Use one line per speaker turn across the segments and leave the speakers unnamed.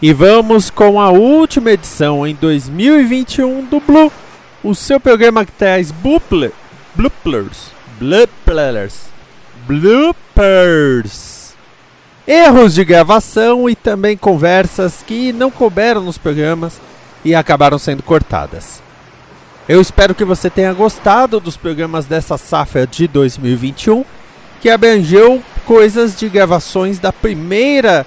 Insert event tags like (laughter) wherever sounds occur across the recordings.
E vamos com a última edição em 2021 do Blue, o seu programa que traz bloopers, bloopers, bloopers, bloopers, erros de gravação e também conversas que não couberam nos programas e acabaram sendo cortadas. Eu espero que você tenha gostado dos programas dessa safra de 2021, que abrangeu coisas de gravações da primeira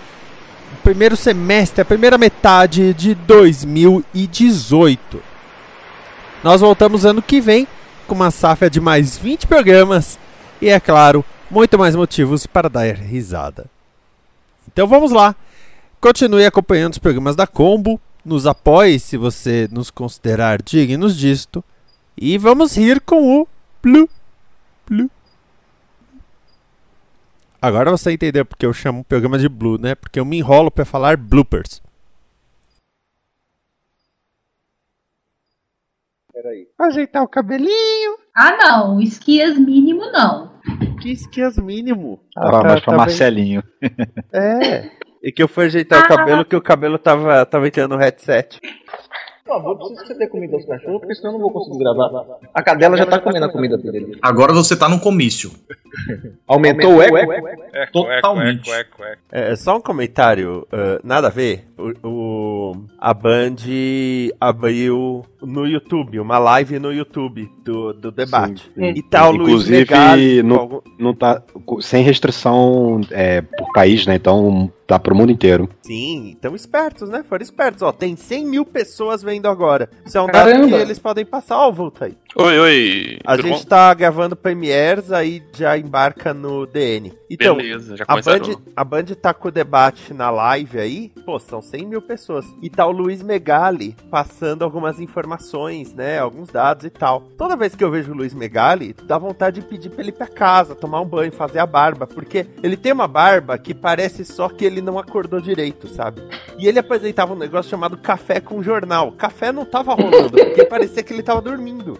primeiro semestre, a primeira metade de 2018. Nós voltamos ano que vem com uma safra de mais 20 programas e, é claro, muito mais motivos para dar risada. Então vamos lá. Continue acompanhando os programas da Combo, nos apoie se você nos considerar dignos disto. E vamos rir com o Blue. Blue. Agora você entendeu porque eu chamo o programa de Blue, né? Porque eu me enrolo para falar bloopers.
Peraí. Ajeitar o cabelinho.
Ah, não. Esquias mínimo, não.
Que esquias mínimo? Ah,
mais
tá-
pra
tá
Marcelinho.
É. (laughs) E que eu fui ajeitar o cabelo, que o cabelo tava, tava entrando no headset.
Por favor, preciso que você dê comida aos cachorros, porque senão eu não vou conseguir gravar. A cadela já tá comendo a comida dele.
Agora você tá num comício. (laughs)
Aumentou o eco?
Totalmente.
É, só um comentário, ah, nada a ver. O, o- a Band abriu no YouTube, uma live no YouTube do, do debate.
Sim, sim.
E tá o Luiz
Inclusive,
Megali.
no-
algum-
Não tá sem restrição é, por país, né? Então tá pro mundo inteiro.
Sim, então espertos, né? Foram espertos. Ó, tem 100 mil pessoas vendo agora. Isso é um dado
Caramba!
que eles podem passar. Ó, volta aí.
Oi, oi.
A gente
bom?
tá gravando premieres, aí já embarca no DN. Então,
Beleza, já
a. Band, a Band tá com o debate na live aí, pô, são 100 mil pessoas. E tá o Luiz Megali passando algumas informações, né, alguns dados e tal. Toda vez que eu vejo o Luiz Megali, dá vontade de pedir pra ele ir pra casa, tomar um banho, fazer a barba, porque ele tem uma barba que parece só que ele não acordou direito, sabe? E ele apresentava um negócio chamado Café com Jornal. Café não tava rolando, porque (laughs) parecia que ele tava dormindo.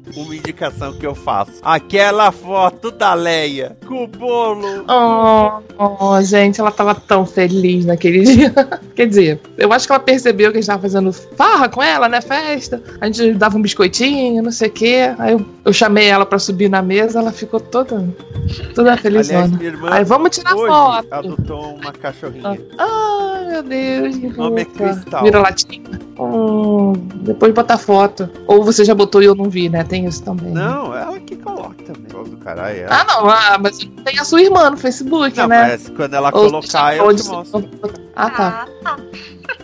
Uma indicação que eu faço. Aquela foto da Leia com o bolo.
Oh, oh, gente, ela tava tão feliz naquele (laughs) dia. Quer dizer, eu acho que ela percebeu que a gente tava fazendo farra com ela, né? Festa. A gente dava um biscoitinho, não sei o quê. Aí eu, eu chamei ela pra subir na mesa, ela ficou toda, toda felizona. Aí vamos tirar
hoje
foto.
adotou uma cachorrinha.
Ai, meu Deus, que
O nome é
fofa.
Cristal.
Vira latinha. Hum, depois bota foto. Ou você já botou e eu não vi, né? Tem isso também. né?
Não, ela que coloca também. Do caralho. ela.
Ah, não, ah, mas tem a sua irmã no Facebook,
Não,
né?
mas quando ela
Ou
colocar, eu te mostro.
Ah, tá.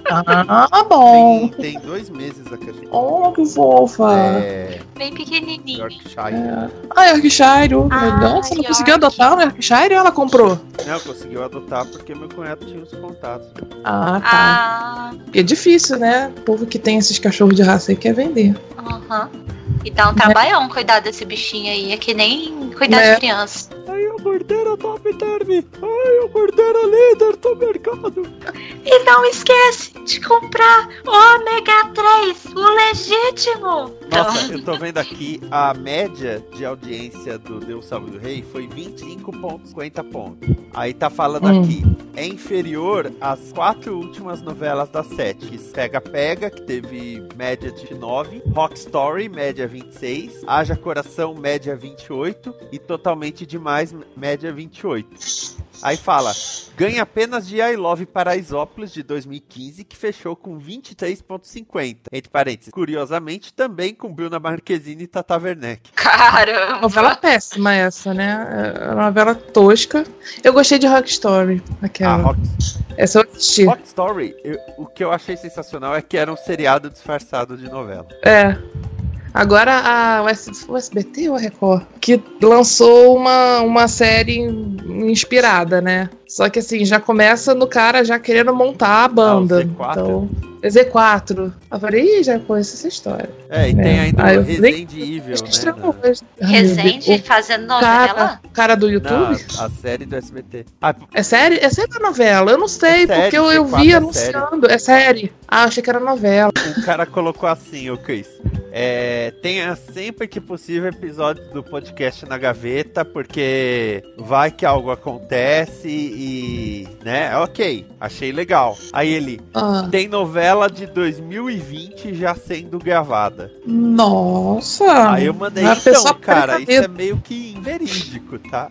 Ah, tá.
Ah, bom.
Tem, tem dois meses a cachorrinha.
Oh, que fofa.
É.
Bem pequenininho.
Yorkshire.
É. Ah, Yorkshire.
Ah,
Nossa, ela conseguiu adotar o Yorkshire ou ela comprou?
Não, conseguiu adotar porque meu cunhado tinha os contatos.
Ah, tá.
Ah,
é difícil, né? O povo que tem esses cachorros de raça aí quer vender.
aham. E dá um trabalhão cuidar desse bichinho aí. É que nem cuidar
Né?
de criança.
Ai, a gordeira top term. Ai, a gordeira líder do mercado.
E não esquece de comprar o ômega 3, o legítimo.
Nossa, eu tô vendo aqui a média de audiência do Deus Salve do Rei foi 25,50 pontos. Aí tá falando
Hum.
aqui, é inferior às quatro últimas novelas da sete. Pega Pega, que teve média de 9, Rock Story, média 26, Haja Coração, média 28 e Totalmente Demais, média 28. Aí fala, ganha apenas de I Love Paraisópolis de 2015, que fechou com 23,50. Entre parênteses, curiosamente, também com Bruna Marquezine e Tata Werneck.
Caramba.
Novela péssima essa, né? É uma novela tosca. Eu gostei de Rock Story. Aquela.
A Rock,
Essa eu assisti.
Rock Story, eu- o que eu achei sensacional é que era um seriado disfarçado de novela.
É. Agora a o S- o SBT ou a Record? Que lançou uma, uma série inspirada, né? Só que assim, já começa no cara já querendo montar a banda.
Z4?
Então, é Z4. Eu falei, ih, já conheço essa história.
É, e tem
É.
ainda
Ah,
o
eu
Resident Evil,
Acho que
né?
Resende fazendo novela?
cara, o cara do YouTube?
Na, a série do SBT. Ah,
É série? É série ou novela? Eu não sei,
É série,
porque eu, eu
Z4
vi
é
anunciando. É série. Ah, achei que era novela.
o cara colocou assim, o Chris. É, tenha sempre que possível episódios do podcast na gaveta, porque vai que algo acontece e. né? Ok, achei legal. Aí ele.
Ah,
Tem novela de 2020 já sendo gravada.
nossa!
Aí eu mandei,
pessoa
então, cara, isso é meio que inverídico, tá?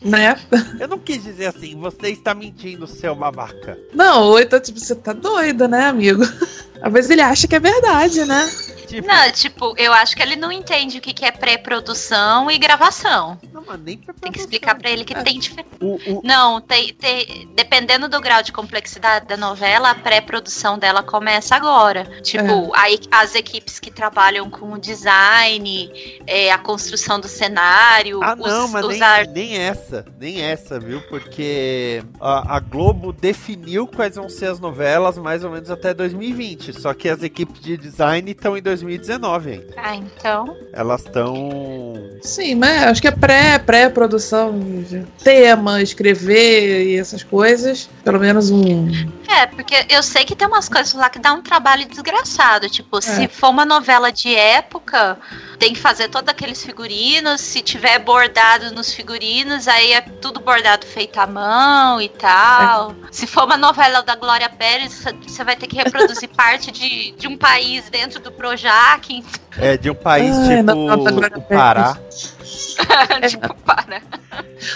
Né?
Eu não quis dizer assim, você está mentindo, seu babaca.
Não, ou então, tipo, você tá doida, né, amigo? (laughs) Às vezes ele acha que é verdade, né?
Tipo,
Não, tipo, eu acho que ele não entende o que que é pré-produção e gravação.
não, mas nem pra
Tem que explicar pra ele que tem diferença.
O,
Não, tem, tem- dependendo do grau de complexidade da novela, a pré-produção dela começa agora. Tipo, aí as equipes que trabalham com o design, é, a construção do cenário,
Ah,
os,
não, mas
os
nem,
ar-
nem essa, nem essa, viu? Porque a, a Globo definiu quais vão ser as novelas mais ou menos até 2020. Só que as equipes de design estão em 2019 ainda.
Ah, então.
Elas estão.
Sim, mas acho que é pré, pré-produção de tema, escrever e essas coisas. Pelo menos um.
É, porque eu sei que tem umas coisas lá que dá um trabalho desgraçado. Tipo,
É.
se for uma novela de época, tem que fazer todos aqueles figurinos. Se tiver bordado nos figurinos, aí é tudo bordado feito à mão e tal. Se for uma novela da Glória Pérez, você vai ter que reproduzir (laughs) parte de, de um país dentro do Projac.
É de um país
Ai,
tipo
não, não, Glória
o Pará. (laughs)
tipo, para.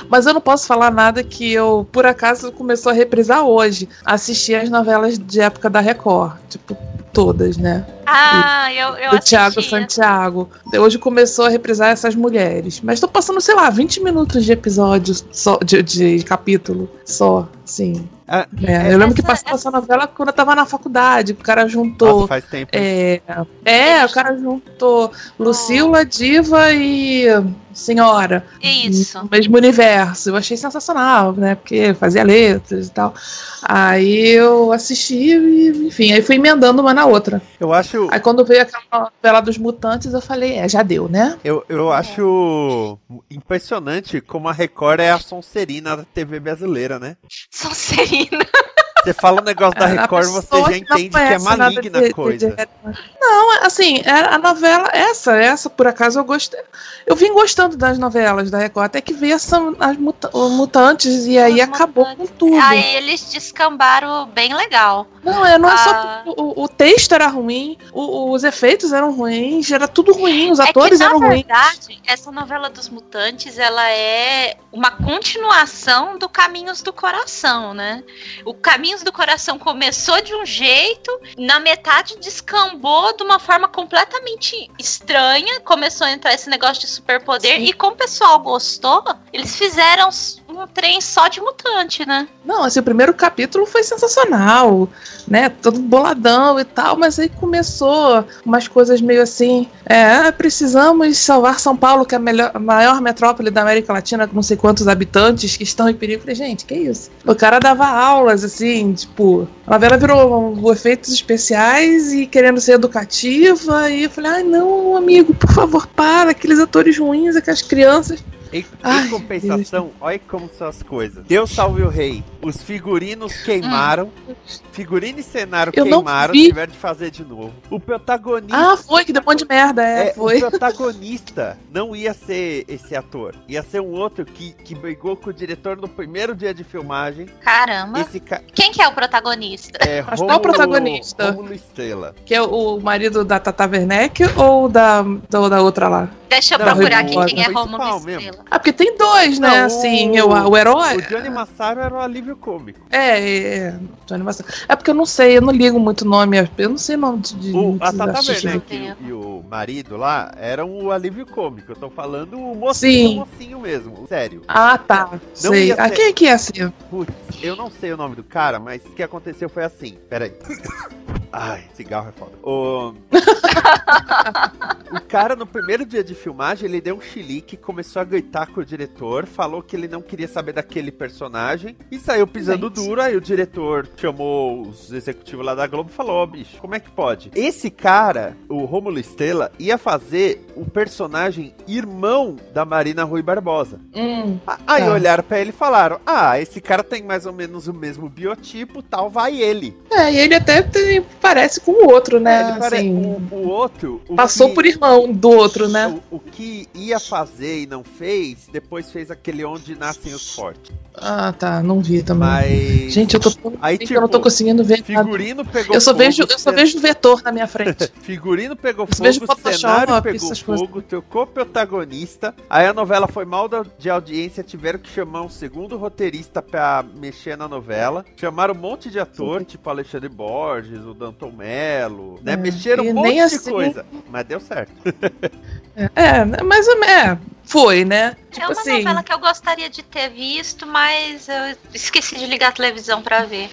Mas eu não posso falar nada que eu, por acaso, começou a reprisar hoje. Assistir as novelas de época da Record. Tipo, todas, né?
Ah, eu, eu
do Thiago
assisti.
Santiago. Hoje começou a reprisar essas mulheres. Mas tô passando, sei lá, 20 minutos de episódio só, de, de capítulo só, sim.
Ah,
É, eu lembro que
essa-
passou essa novela quando eu tava na faculdade. O cara juntou.
Nossa, faz tempo.
É, é, o cara juntou Lucila, Diva e Senhora.
Isso.
No mesmo universo. Eu achei sensacional, né? Porque fazia letras e tal. Aí eu assisti e, enfim, aí fui emendando uma na outra.
Eu acho.
Aí quando veio aquela novela dos mutantes, eu falei, é, já deu, né?
Eu, eu acho impressionante como a Record é a Sonserina da TV brasileira, né?
Sonserina.
Você fala um negócio da
É,
Record, você já entende que é maligna
de-
a
de-
coisa.
de- Não, assim, é a novela, essa, essa, por acaso, eu gostei. Eu vim gostando das novelas da Record, até que veio essa, as muta- mutantes e aí
Os
acabou com tudo.
Aí eles descambaram bem legal.
Não, é, não é
Ah.
só. O, o texto era ruim, o- os efeitos eram ruins, era tudo ruim, os
É que,
atores
na
eram ruins.
verdade, essa novela dos mutantes, ela é uma continuação do Caminhos do Coração, né? O Caminhos do Coração começou de um jeito, na metade descambou de uma forma completamente estranha, começou a entrar esse negócio de superpoder, e como o pessoal gostou, eles fizeram um trem só de mutante, né?
Não, assim, o primeiro capítulo foi sensacional, né? Todo boladão e tal, mas aí começou umas coisas meio assim. É, ah, precisamos salvar São Paulo, que é a, melhor, a maior metrópole da América Latina, com não sei quantos habitantes que estão em perigo. Falei, gente, que isso? O cara dava aulas, assim, tipo, a novela virou efeitos especiais e querendo ser educativa. E eu falei, ai, não, amigo, por favor, para, aqueles atores ruins, aquelas crianças.
Em, em
Ai,
compensação, olha como são as coisas. Deus salve o rei. Os figurinos queimaram. Figurino e cenário
Eu não
queimaram,
vi.
tiveram de fazer de novo. O protagonista.
Ah, foi, que deu um monte de merda, é,
É,
foi.
o protagonista não ia ser esse ator. Ia ser um outro que, que brigou com o diretor no primeiro dia de filmagem.
Caramba.
Esse ca...
Quem que é o protagonista?
é (laughs)
Mas qual é o protagonista?
Rômulo Estrela.
Que é o, marido da Tata Werneck ou da, da, da outra lá?
Deixa eu
Não,
procurar
o-
aqui
o
quem é
mesmo.
Estrela.
Ah, porque tem dois, né?
Não,
assim,
o-
o, o herói.
O Johnny Massaro era o alívio cômico.
É, é, é, Johnny Massaro. É porque eu não sei, eu não ligo muito nome, eu não sei nome de. de
O, a Tata. Werneck e, o- e o marido lá eram o alívio cômico. Eu tô falando o
Sim.
mocinho, o mocinho mesmo. Sério.
Ah, tá.
Não
sei. Ah, quem é que é assim?
Putz, eu não sei o nome do cara, mas o que aconteceu foi assim. Pera aí. Ai, cigarro é foda. O... (laughs) o cara, no primeiro dia de filmagem, ele deu um chilique, começou a gritar com o diretor, falou que ele não queria saber daquele personagem e saiu pisando
Gente.
duro. Aí o diretor chamou os executivos lá da Globo e falou: Ó, bicho, como é que pode? Esse cara, o Romulo Estrela, ia fazer o personagem irmão da Marina Rui Barbosa.
Hum,
Aí
Tá.
olharam pra ele e falaram: Ah, esse cara tem mais ou menos o mesmo biotipo, tal, vai ele.
É, e ele até tem- parece com o outro, né?
É, ele pare-
assim,
o, o outro. o
passou
que-
por irmão do outro, né?
O, o que ia fazer e não fez, depois fez aquele Onde Nascem os Fortes.
Ah, tá, não vi também.
Mas.
Gente, eu tô
Aí,
que eu não tô
tipo,
conseguindo ver nada.
Figurino pegou
Eu só
fogo.
vejo, eu só vejo vetor na minha frente. (laughs)
Figurino pegou
Eu
fogo,
Photoshop,
cenário pegou
essas coisas.
fogo, trocou protagonista. Aí a novela foi mal de audiência, tiveram que chamar um segundo roteirista pra mexer na novela. Chamaram um monte de ator,
Sim.
tipo Alexandre Borges, o Danton Mello, né?
É,
Mexeram um monte de
assim-
coisa. Mas deu certo.
É, né, mas é, foi, né?
É
Tipo
uma
assim,
novela que eu gostaria de ter visto, mas eu esqueci de ligar a televisão pra ver.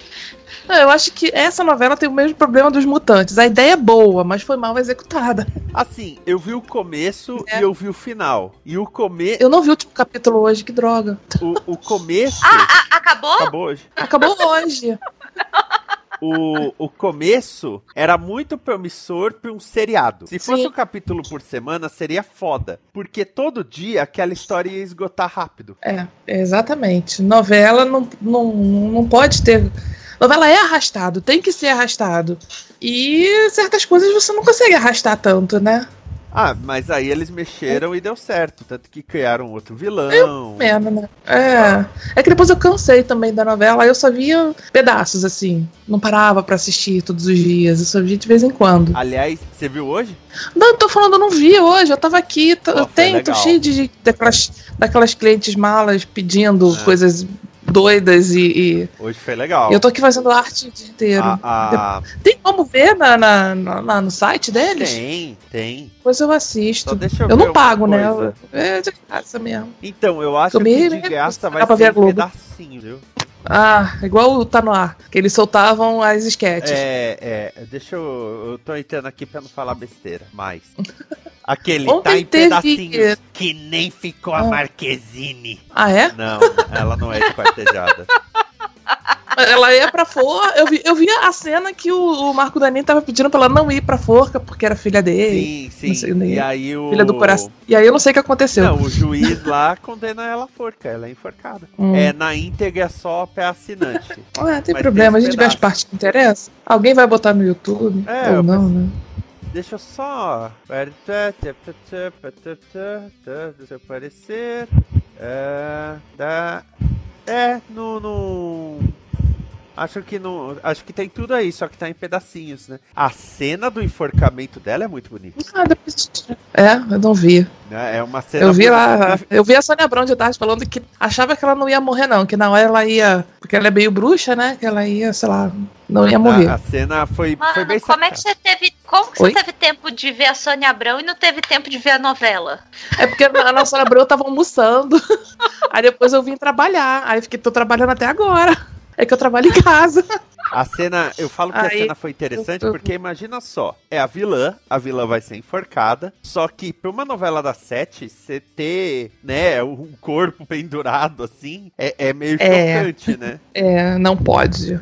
não, eu acho que essa novela tem o mesmo problema dos mutantes. A ideia é boa, mas foi mal executada.
Assim, eu vi o começo
É.
e eu vi o final. E o, come...
Eu não vi o último capítulo hoje, que droga.
o, o começo.
Ah, acabou?
Acabou hoje.
Acabou hoje. (laughs)
o, o começo era muito promissor pra um seriado. Se fosse
Sim.
um capítulo por semana, seria foda. Porque todo dia aquela história ia esgotar rápido.
É, exatamente. Novela não, não, não pode ter. Novela é arrastado, tem que ser arrastado. E certas coisas você não consegue arrastar tanto, né?
Ah, mas aí eles mexeram e deu certo. Tanto que criaram outro vilão.
Menos, né? É. É que depois eu cansei também da novela, aí eu só via pedaços, assim. Não parava pra assistir todos os dias, eu só via de vez em quando.
Aliás, você viu hoje?
Não, eu tô falando, eu não vi hoje, eu tava aqui,
Pô,
eu tenho, tô
legal.
cheio de, daquelas, daquelas clientes malas pedindo
É.
coisas doidas e,
Hoje foi legal.
e eu tô aqui fazendo arte o dia inteiro.
A- a-
Tem como ver na, na- na- no site deles?
Tem, tem.
Depois eu assisto.
Deixa eu,
Eu não pago, né?
coisa.
Eu- É de graça mesmo.
Então, eu acho
Eu me
que de
recuso
graça vai ser um pedacinho, viu?
Ah, igual o Tá No Ar, que eles soltavam as sketches.
É, é, deixa eu. Eu tô entrando aqui pra não falar besteira, mas. (laughs) Aquele
Ontem
tá em
teve-
pedacinhos que nem ficou a
Ah.
Marquezine.
Ah, é?
Não, ela não é esquartejada. (laughs)
Ela ia pra forca. Eu vi, eu vi a cena que o, o Marco Danin tava pedindo pra ela não ir pra forca, porque era filha dele.
Sim, sim.
sei,
E aí o.
Filha do coração. E aí eu não sei o que aconteceu.
Não, o juiz lá condena ela à forca, ela é enforcada.
Hum.
É na íntegra só pra assinante.
Ah, tem
Mas
problema,
tem
a gente vê as partes que interessam. Alguém vai botar no YouTube?
É,
ou não, né?
Deixa eu só. Deixa eu aparecer. É. Dá. É, no. no... Acho que não. Acho que tem tudo aí, só que tá em pedacinhos, né? A cena do enforcamento dela é muito bonita.
Depois... É, eu não vi.
Né? É uma cena.
Eu vi
bonita.
lá, eu vi a Sônia Abrão de tarde falando que achava que ela não ia morrer, não. Que na hora ela ia. Porque ela é meio bruxa, né? Que ela ia, sei lá, não ia morrer.
A, a cena foi, foi
Mano,
bem
como é que
sacada.
você teve. Como que
Oi?
você teve tempo de ver a Sônia Abrão e não teve tempo de ver a novela?
É porque a nossa Sônia Abrão tava almoçando. (laughs) Aí depois eu vim trabalhar. Aí fiquei, tô trabalhando até agora. É que eu trabalho em casa. (laughs)
A cena, eu falo que a
Aí,
cena foi interessante
eu- eu-
porque imagina só, é a vilã, a vilã vai ser enforcada, só que pra uma novela da sete, você ter, né, um corpo pendurado assim, é, é meio
É.
chocante, né? (laughs)
É, não pode.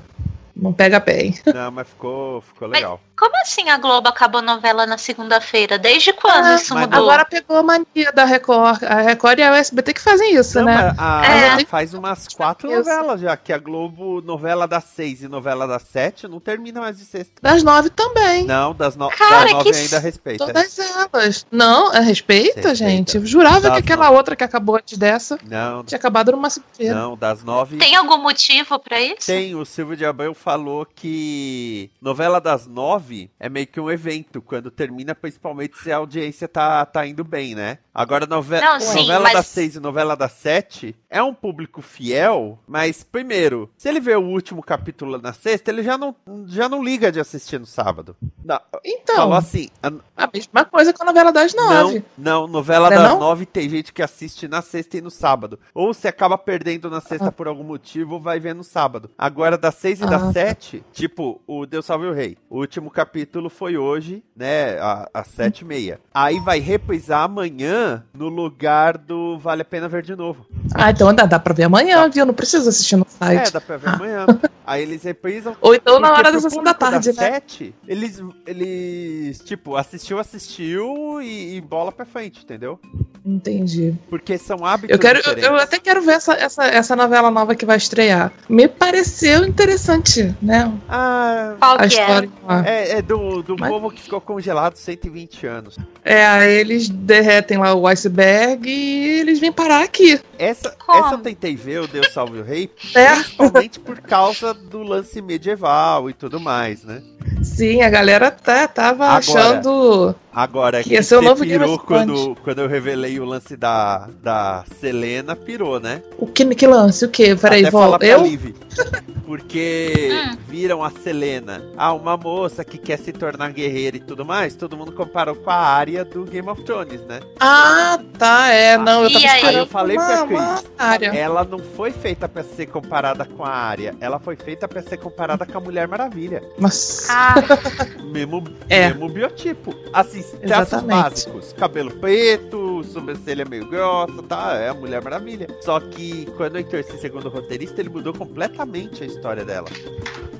Não pega bem.
Não, mas ficou, ficou
Mas-
legal.
Como assim a Globo acabou a novela na segunda-feira? Desde quando
Ah,
isso mudou?
Agora pegou a mania da Record. A Record e a USBT que fazem isso,
Não,
né?
a-
É.
a- faz umas quatro
Isso.
novelas já, que a Globo, novela das seis e novela das sete, não termina mais de sexta.
Das nove também.
Não, das, no,
Cara,
das nove
que
ainda respeita.
Todas elas. Não, é respeita,
Respeita.
gente. Eu jurava
Das
que aquela
nove.
outra que acabou antes dessa
Não,
tinha acabado numa segunda-feira.
não, das nove...
Tem algum motivo pra isso?
Tem, o Silvio de Abreu falou que novela das nove 9 é meio que um evento, quando termina, principalmente se a audiência tá, tá indo bem, né? Agora, novela,
Não, sim,
novela
mas-
das 6 e novela das 7 é um público fiel, mas, primeiro, se ele vê o último capítulo na sexta, ele já não, já não liga de assistir no sábado. Não,
Então,
falou assim, a-
a mesma coisa com a novela das nove.
não, não, novela
Não é
das
não?
nove tem gente que assiste na sexta e no sábado. Ou se acaba perdendo na sexta
Ah.
por algum motivo, vai ver no sábado. Agora, das seis e
Ah,
das
tá.
sete, tipo, o Deus Salve o Rei. O último capítulo foi hoje, né, às sete e meia. Aí vai reprisar amanhã no lugar do Vale a Pena Ver de Novo.
Ah, então dá, dá pra ver amanhã, viu? Não precisa assistir no
É,
site.
dá pra ver
Ah.
amanhã. (laughs) Aí eles reprisam.
Ou então na hora da sessão da tarde, né?
sete, eles, eles, tipo, assistiu, assistiu e, e bola pra frente, entendeu?
Entendi.
Porque são hábitos
Eu, quero, eu,
diferentes.
eu até quero ver essa, essa, essa novela nova que vai estrear. Me pareceu interessante, né?
Ah,
Qual
A
que é?
história lá.
é, é do, do
Mas-
povo que ficou congelado 120 anos.
É, aí eles derretem lá o iceberg e eles vêm parar aqui.
Essa,
Como?
essa eu tentei ver, o Deus Salve o Rei, (laughs)
É.
principalmente por causa do lance medieval e tudo mais, né?
Sim, a galera tá, tava
Agora,
achando.
Agora,
Que ia ser o novo Game
pirou
of Thrones.
quando, quando eu revelei o lance da, da Selena, pirou, né?
O que, que lance? O que? Peraí, volta. Eu? (laughs)
Porque
Hum.
viram a Selena, ah, uma moça que quer se tornar guerreira e tudo mais, todo mundo comparou com a área do Game of Thrones, né?
Ah, tá, é. Não, eu
E
tava
aí?
eu falei
uma,
pra Cris,
área.
ela não foi feita pra ser comparada com a área, ela foi feita pra ser comparada com a Mulher Maravilha.
Mas.
Ah, (laughs)
Mesmo,
É.
mesmo biotipo. Assim, traços básicos. Cabelo preto, sobrancelha meio grossa, tá? É a Mulher Maravilha. Só que quando entrou esse segundo roteirista, ele mudou completamente a história dela.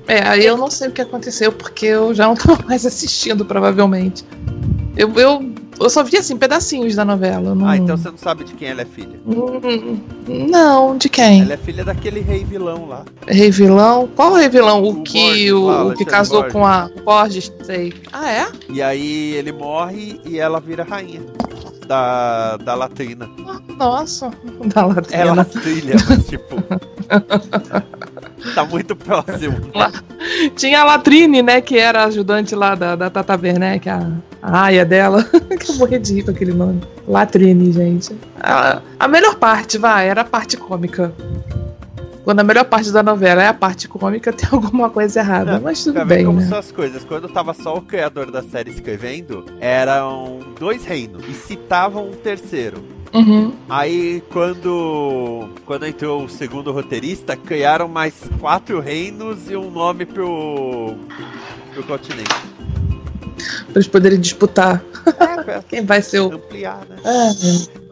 É, aí eu não sei o que aconteceu, porque eu já não tava mais assistindo, provavelmente. Eu, eu, eu só vi, assim, pedacinhos da novela. Não...
Ah, então você não sabe de quem ela é filha.
Hum, Não, de quem?
Ela é filha daquele rei vilão lá.
Rei vilão? Qual rei vilão? O,
O
que,
Borges
o,
lá,
o que casou
Borges.
com a Borges? Sei. Ah, é?
E aí ele morre e ela vira rainha da, da latrina.
Nossa. (laughs) Da latrina.
Ela trilha, mas tipo. (laughs) (laughs) tá muito próximo.
Tinha a Latrine, né? Que era a ajudante lá da, da Tata Werneck, a, a aia dela. (laughs) que eu morri de rir com aquele nome. Latrine, gente. A, a melhor parte, vai, era a parte cômica. Quando a melhor parte da novela é a parte cômica, tem (laughs) alguma coisa errada.
Não,
mas tudo bem,
como
né?
são as coisas. Quando tava só o criador da série escrevendo, eram dois reinos e citavam um terceiro.
Uhum.
Aí quando quando entrou o segundo roteirista, criaram mais quatro reinos e um nome pro pro continente.
Pra eles poderem disputar
É, pra (laughs)
quem vai ser o.
ampliar, né?
Ah,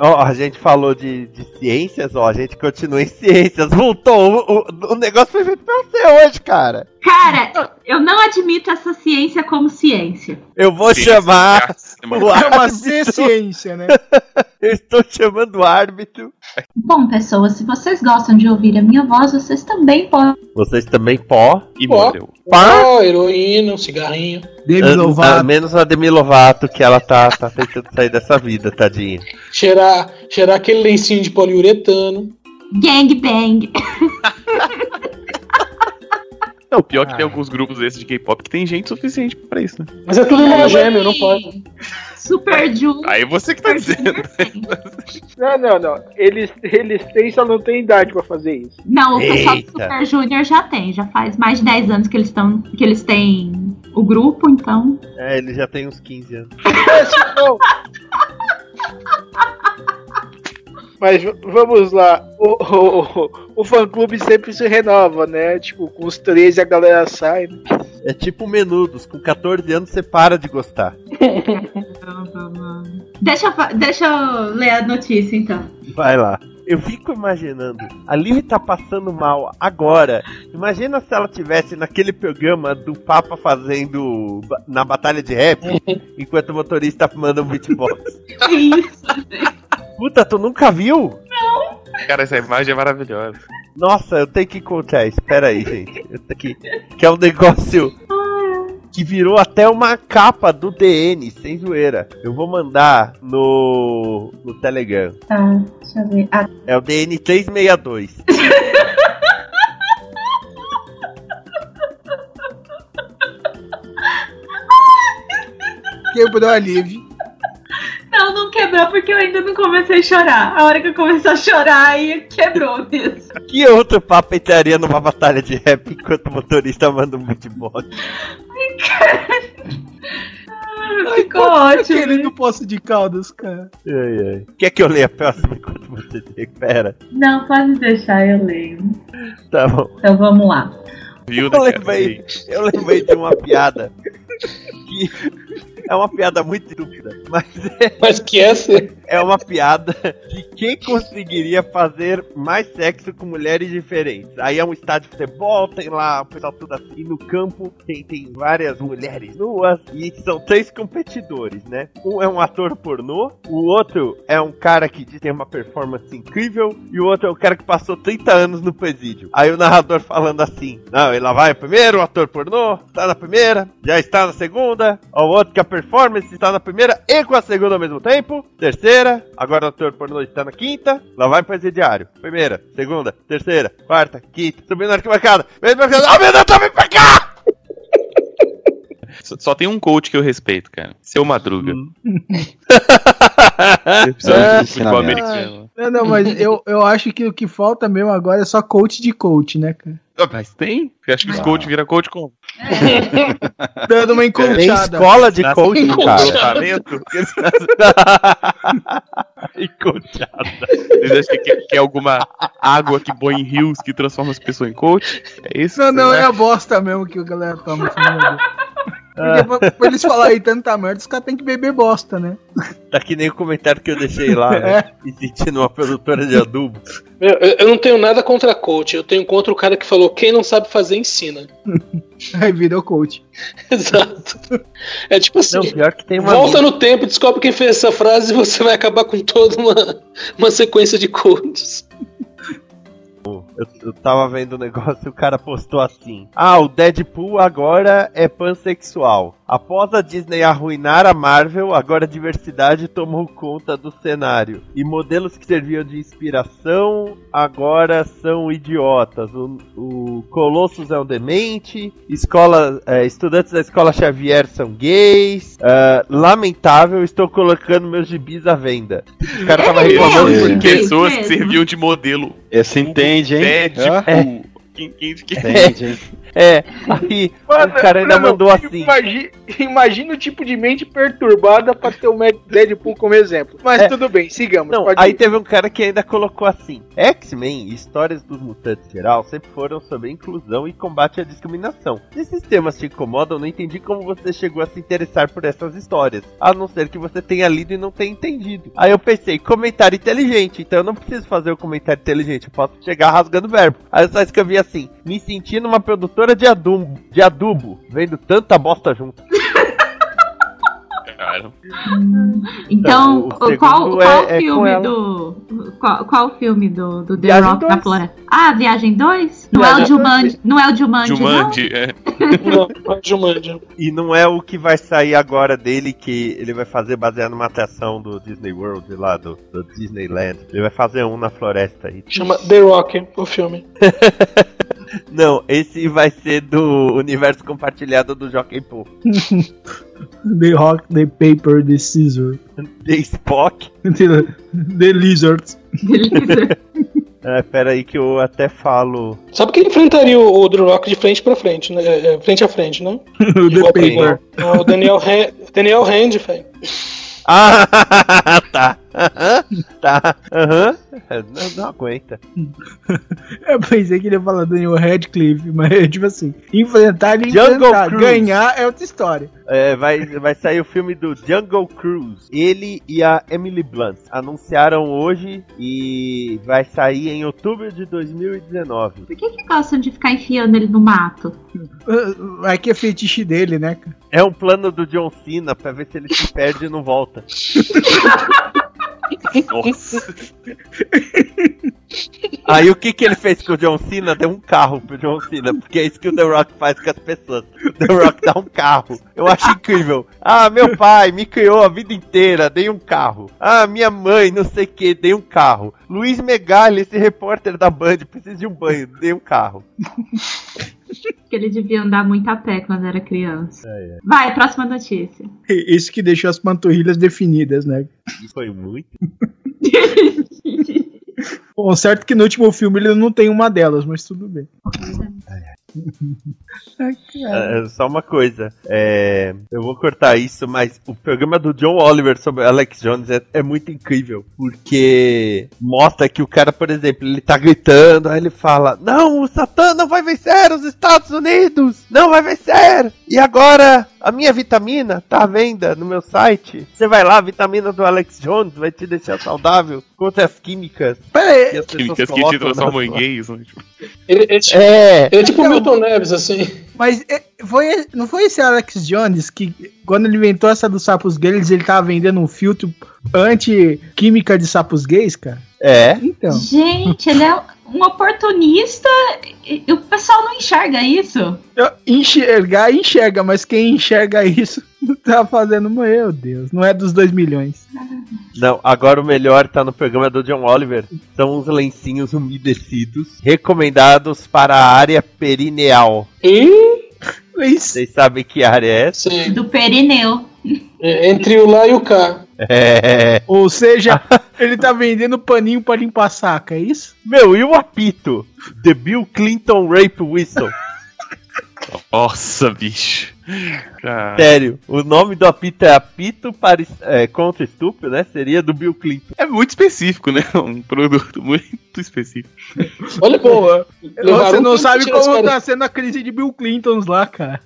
Ó, a gente falou de, de ciências, ó, a gente continua em ciências. Voltou, o, o, o negócio foi feito pra você hoje, cara.
Cara, eu não admito essa ciência como ciência.
Eu vou chamar o
É uma
árbitro.
ciência, né? (laughs)
Eu estou chamando o árbitro.
Bom, pessoas, se vocês gostam de ouvir a minha voz, vocês também podem.
Vocês também pó.
E
Ó.
morreu.
Ó, heroína, um cigarrinho.
Ah, ah, menos a Demi Lovato, que ela tá, tá tentando sair dessa vida, tadinha.
Cheirar, cheirar aquele lencinho de poliuretano.
Gangbang. (laughs)
Não, o pior que tem alguns grupos desses de K-pop que tem gente suficiente pra isso, né?
Mas é tudo irmão gêmeo, não pode.
Super Ju.
Aí você que tá dizendo.
Não, não, não. Eles, eles têm, só não tem idade pra fazer isso.
Não, o pessoal do. Super Junior já tem. Já faz mais de 10 anos que eles estão. que eles têm o grupo, então.
É, ele já tem uns 15 anos. (laughs)
Mas vamos lá. O, o, o, o fã-clube sempre se renova, né? Tipo, com os 13 a galera sai. né?
É tipo menudos, com 14 anos você para de gostar. (laughs)
Deixa deixa eu ler a notícia então.
Vai lá. Eu fico imaginando, a Liv tá passando mal agora. Imagina se ela tivesse naquele programa do Papa fazendo na batalha de rap, (laughs) enquanto o motorista manda um beatbox.
Que isso?
Puta, tu nunca viu?
Cara, essa imagem é maravilhosa.
Nossa, eu tenho que encontrar isso. Pera aí, gente. Eu tenho que... que é um negócio que virou até uma capa do DN, sem zoeira. Eu vou mandar no, no Telegram.
Tá, deixa eu ver. Ah,
É o DN 362.
quebrou a Liv.
Quebrou porque eu ainda não comecei a chorar. A hora que eu comecei a chorar, aí quebrou mesmo. (laughs)
Que outro papo entraria numa batalha de rap enquanto o motorista manda um beatbox?
Ficou
Ai,
ótimo.
querido poço de caldas, cara.
Ai, ai. Quer que eu leia a próxima enquanto você se recupera?
Não, pode deixar, eu leio.
Tá bom.
Então vamos lá.
Viu,
Eu lembrei, eu lembrei de uma piada que (laughs) é uma piada muito estúpida, mas é,
Mas que essa. (laughs)
é uma piada de quem conseguiria fazer mais sexo com mulheres diferentes. Aí é um estádio de futebol, tem lá o pessoal tudo assim, no campo tem, tem várias mulheres nuas e são três competidores, né? Um é um ator pornô, o outro é um cara que tem uma performance incrível e o outro é um cara que passou 30 anos no presídio. Aí o narrador falando assim: Não, ele lá vai primeiro, o ator pornô, está na primeira, já está na segunda, o outro que a performance está na primeira e com a segunda ao mesmo tempo, terceira, agora o ator pornô está na quinta, lá vai presidiário. Primeira, segunda, terceira, quarta, quinta, subindo na arquibancada, mesmo arquibancada, ah, meu Deus, tá vindo pra cá!
Só, só tem um coach que eu respeito, cara. Seu Madruga.
Hum. (laughs)
Episódio do futebol
ensinamento.
americano.
Não, não, mas eu, eu acho que o que falta mesmo agora é só coach de coach, né, cara?
Ah, Mas tem? Você acha que os coach vira coach como? (laughs)
Dando uma
Tem
encoxada.
escola de
com
cara. (laughs) Encoxada.
Vocês acham que, que é alguma água que boa em rios que transforma as pessoas em coach? É isso?
Não, não,
Você
é a bosta mesmo que a galera toma. Porque pra, pra eles falarem tanta merda, os caras têm que beber bosta, né?
Tá que nem o comentário que eu deixei lá, né? (laughs) E sentindo uma produtora de adubo.
Meu, eu, eu não tenho nada contra coach, eu tenho contra o cara que falou quem não sabe fazer ensina. (laughs)
Aí virou coach. (laughs)
Exato. É tipo assim,
Não, pior que tem uma.
volta no tempo, descobre quem fez essa frase e você vai acabar com toda uma, uma sequência de coaches.
Eu, eu tava vendo o negócio e o cara postou assim: Ah, o Deadpool agora é pansexual. Após a Disney arruinar a Marvel, agora a diversidade tomou conta do cenário. E modelos que serviam de inspiração agora são idiotas. O, o Colossus é um demente, escola, é, estudantes da escola Xavier são gays. Ah, lamentável, estou colocando meus gibis à venda. O cara tava reclamando
mesmo,
porque.
gente.
Pessoas que serviam de modelo.
Esse entende, hein?
Deadpool. Quem, quem,
hein?
É, aí o cara ainda
não,
mandou assim.
Imagina, imagina o tipo de mente perturbada pra ter o Deadpool como exemplo. Mas
É.
tudo bem, sigamos.
Não, aí
ir.
teve um cara que ainda colocou assim: X-Men e histórias dos mutantes em geral sempre foram sobre inclusão e combate à discriminação. Se esses temas te incomodam, não entendi como você chegou a se interessar por essas histórias, a não ser que você tenha lido e não tenha entendido. Aí eu pensei: comentário inteligente, então eu não preciso fazer o comentário inteligente, eu posso chegar rasgando verbo. Aí eu só escrevi assim: me senti numa produtora de adubo, de adubo vendo tanta bosta junto.
Então,
o
qual, qual
é- é
filme
ela.
do. Qual, qual filme do, do The
Viagem
Rock na
dois.
Floresta? Ah, Viagem 2? Não, é o Jumanji, não é o Jumanji,
Jumanji, é.
Não, é Jumanji.
E não é o que vai sair agora dele, que ele vai fazer baseado numa atração do Disney World lá, do, do Disneyland. Ele vai fazer um na floresta aí.
Chama The Rock, o filme. (laughs)
Não, esse vai ser do universo compartilhado do Jockey Poo. (laughs)
The Rock, The Paper, The Scissor.
The Spock. (laughs)
The, the Lizard.
É, pera aí que eu até falo.
Sabe que ele enfrentaria o, o The Rock de frente pra frente, né? É, é, frente a frente, né? (laughs)
The
Igual
Paper.
igual. É o Daniel, Daniel Hand, velho.
Ah, (laughs) tá. Aham, (laughs) tá. Aham. É, Não, não aguenta. (laughs)
Eu pensei que ele ia falar Daniel Radcliffe, mas é (laughs) tipo assim, enfrentar e enfrentar. Ganhar é outra história.
É, vai, vai sair o filme do Jungle Cruise. Ele e a Emily Blunt anunciaram hoje e vai sair em outubro de 2019.
Por que, que gostam de ficar enfiando ele no mato?
Vai que é fetiche dele, né? cara?
É um plano do John Cena pra ver se ele se perde e não volta.
Nossa.
Aí o que que ele fez com o John Cena? Deu um carro pro John Cena, porque é isso que o The Rock faz com as pessoas. The Rock dá um carro. Eu acho incrível. Ah, meu pai me criou a vida inteira, dei um carro. Ah, minha mãe, não sei o que, dei um carro. Luiz Megali, esse repórter da Band, precisa de um banho, dei um carro.
Que ele devia andar muito a pé quando era criança. Vai, próxima notícia.
Isso que deixou as panturrilhas definidas, né?
Foi muito. (laughs)
Bom, certo que no último filme ele não tem uma delas, mas tudo bem. (laughs)
É, só uma coisa, é, eu vou cortar isso, mas o programa do John Oliver sobre Alex Jones é, é muito incrível, porque mostra que o cara, por exemplo, ele tá gritando, aí ele fala: Não, o Satã não vai vencer os Estados Unidos! Não vai vencer! E agora a minha vitamina tá à venda no meu site. Você vai lá, a vitamina do Alex Jones vai te deixar saudável contra as químicas.
Peraí,
que as pessoas
Químicas que te transformam em gays. né?
Ele, ele,
É.
ele é tipo o
Então-
Milton Neves, assim.
Mas é, foi, não foi esse Alex Jones que, quando ele inventou essa dos sapos gays, ele tava vendendo um filtro anti-química de sapos gays, cara?
É.
Então.
Gente, ele é um oportunista e, e o pessoal não enxerga isso.
Eu- Enxergar, enxerga, mas quem enxerga isso (laughs) não tá fazendo, meu Deus, não é dos 2 milhões.
Não, agora o melhor tá no programa do John Oliver. São os lencinhos umedecidos recomendados para a área perineal. Vocês sabem que área é essa?
Sim.
Do perineu.
É, entre o lá e o cá.
É.
Ou seja, (laughs) ele tá vendendo paninho pra limpar saca, é isso?
Meu, e o apito? The Bill Clinton Rape Whistle. (laughs)
Nossa, bicho. Cara.
Sério, o nome do apito é apito para, é, contra estupro, né? Seria do Bill Clinton.
É muito específico, né? (laughs) Um produto muito específico.
Olha,
Pô,
levaram
você
um
não sabe
pra
como tá sendo a crise de Bill Clintons lá, cara.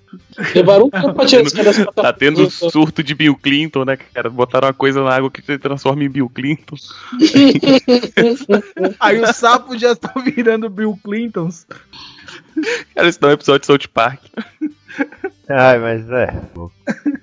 Levaram um tempo pra tirar esse cara dessa
Tá tendo surto de Bill Clinton, né, cara? Botaram uma coisa na água que se transforma em Bill Clinton. (laughs)
Aí os sapos já estão virando Bill Clintons. (laughs)
Cara, esse não é um episódio de South Park.
Ai, mas é. (laughs)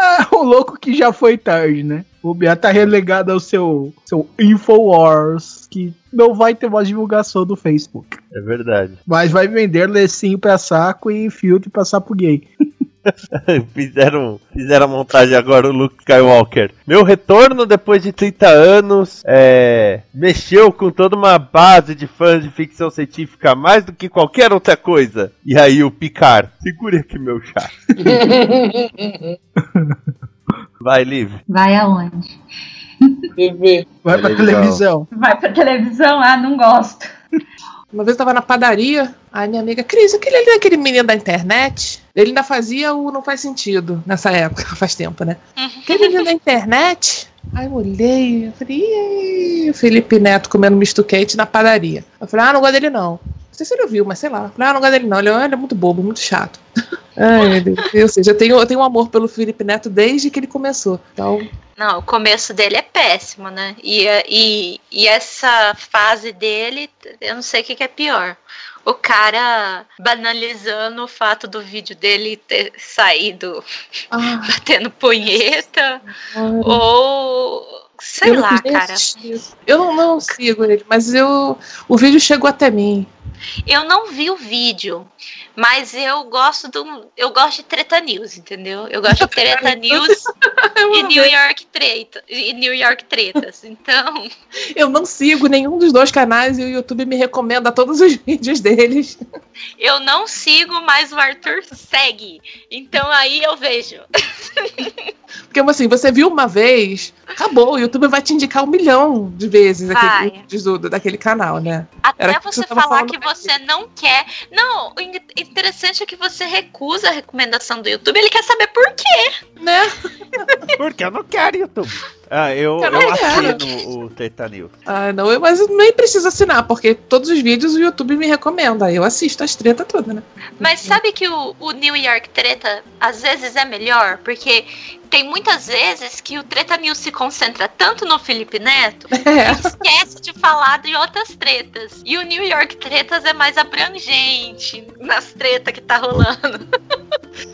Ah, o louco que já foi tarde, né? O Bia tá relegado ao seu, seu Infowars, que não vai ter mais divulgação do Facebook.
É verdade.
Mas vai vender lecinho pra saco e filtro pra sapo gay. (laughs) (laughs)
fizeram, fizeram a montagem agora o Luke Skywalker. Meu retorno depois de 30 anos é, mexeu com toda uma base de fãs de ficção científica mais do que qualquer outra coisa. E aí o Picard, segure aqui meu chá. (laughs) Vai, Liv.
Vai aonde?
TV.
Vai pra televisão.
Vai pra televisão? Ah, não gosto.
Uma vez eu tava na padaria, aí minha amiga, Cris, aquele ali é aquele menino da internet. Ele ainda fazia o Não Faz Sentido nessa época, (laughs) faz tempo, né? Aquele menino da internet. Aí eu olhei, eu falei, "Ih, o Felipe Neto comendo misto quente na padaria. Eu falei, ah, não gosto dele não. Não sei se ele ouviu, mas sei lá. Eu falei, ah, não gosto dele não. Ele, ele é muito bobo, muito chato. (laughs) Ai, meu Deus. Ou seja, eu tenho, eu tenho um amor pelo Felipe Neto desde que ele começou. Então,
Não, o começo dele é péssimo, né? E, e, e essa fase dele, eu não sei o que, que é pior. O cara banalizando o fato do vídeo dele ter saído
ah, (laughs)
batendo punheta,
olha.
ou sei
Eu não
lá, cara.
Eu não, não sigo ele, mas eu, o vídeo chegou até mim.
Eu não vi o vídeo, mas eu gosto do. Eu gosto de treta news, entendeu? Eu gosto de treta (laughs) news e New York treta. E New York tretas. Então,
Eu não sigo nenhum dos dois canais e o YouTube me recomenda todos os (laughs) vídeos deles.
eu não sigo, mas o Arthur segue. Então aí eu vejo.
Porque assim, você viu uma vez, acabou, o YouTube vai te indicar um milhão de vezes aquele, do, daquele canal, né?
Até
Era
você falar que você não quer. Não, interessante é que você recusa a recomendação do YouTube. Ele quer saber por quê.
Né?
Porque eu não quero YouTube. Ah, eu,
Eu
assino o Teta News.
Ah, não, eu, mas eu nem preciso assinar, porque todos os vídeos o YouTube me recomenda. Aí eu assisto as tretas todas, né?
Mas sabe que o, o New York Treta às vezes é melhor? Porque tem muitas vezes que o Treta News se concentra tanto no Felipe Neto (laughs)
É.
que esquece de falar de outras tretas. E o New York Tretas é mais abrangente nas tretas que tá rolando.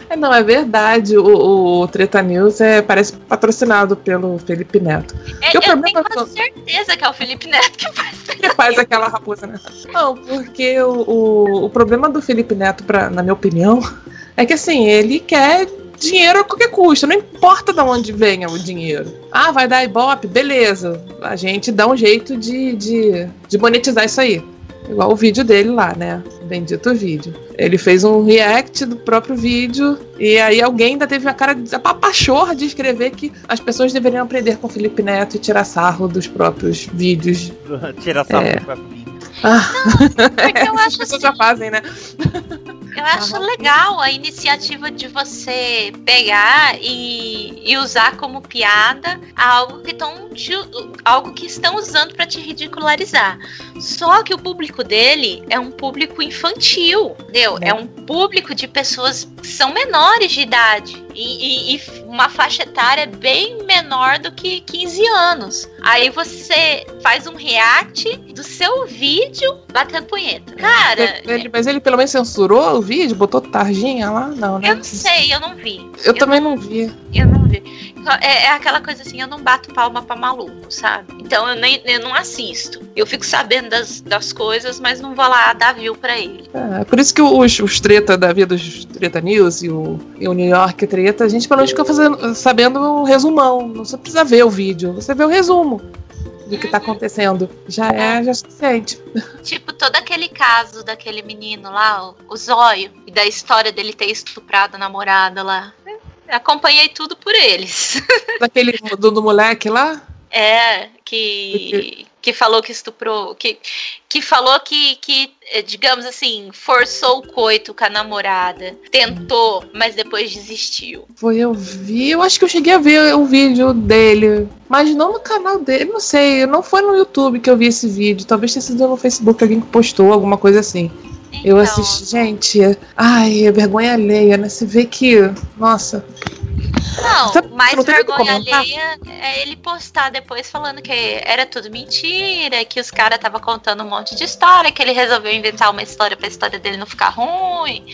É, não, é verdade. O, o Treta News é, parece patrocinado pelo Felipe Neto.
É, eu
problema
tenho quase certeza que é o Felipe Neto que faz.
que faz aquela raposa, né? Não, porque o, o, o problema do Felipe Neto, pra, na minha opinião, é que assim, ele quer dinheiro a qualquer custo, não importa de onde venha o dinheiro. Ah, vai dar Ibope? Beleza. A gente dá um jeito de, de, de monetizar isso aí. Igual o vídeo dele lá, né? Bendito vídeo. Ele fez um react do próprio vídeo e aí alguém ainda teve a cara de a papachorra de escrever que as pessoas deveriam aprender com o Felipe Neto e tirar sarro dos próprios vídeos. (laughs)
Tirar sarro
É.
do papinho.
Ah,
Porque eu (laughs)
as
acho
pessoas
assim,
já fazem, né?
Eu acho legal a iniciativa de você pegar e, e usar como piada algo que, tão, te- algo que estão usando pra te ridicularizar. Só que o público dele é um público infantil, entendeu? É um público de pessoas que são menores de idade. E, e- e uma faixa etária bem menor do que 15 anos. Aí você faz um react do seu vídeo batendo punheta. Cara,
Ele- mas ele pelo menos censurou o vídeo, botou tarjinha lá? Não, né?
eu não sei, eu não vi.
Eu também não vi.
Eu não vi. É, é aquela coisa assim, eu não bato palma pra maluco, sabe? Então eu nem eu não assisto. Eu fico sabendo das, das coisas, mas não vou lá dar view pra ele.
É, por isso que os, os treta da vida, os Treta News e o, e o New York Treta, a gente pelo menos fica fazendo, sabendo um resumão. Não você precisa ver o vídeo, você vê o resumo do que tá acontecendo. Já é, já é suficiente. (laughs)
Tipo, todo aquele caso daquele menino lá, o, o Zóio, e da história dele ter estuprado a namorada lá. Acompanhei tudo por eles. (laughs)
Daquele do, do moleque lá.
É, que, que falou que estuprou, que, que falou que, que, eh, digamos assim, forçou o coito com a namorada. Tentou, mas depois desistiu.
Foi, eu vi. Eu acho que eu cheguei a ver o vídeo dele. Mas não no canal dele, não sei. Não foi no YouTube que eu vi esse vídeo. Talvez tenha sido no Facebook alguém que postou, alguma coisa assim. Eu assisti, gente. Ai, é vergonha alheia, né? Você vê que. Nossa.
Não, mais
não
vergonha alheia é ele postar depois falando que era tudo mentira, que os caras estavam contando um monte de história, que ele resolveu inventar uma história pra história dele não ficar ruim,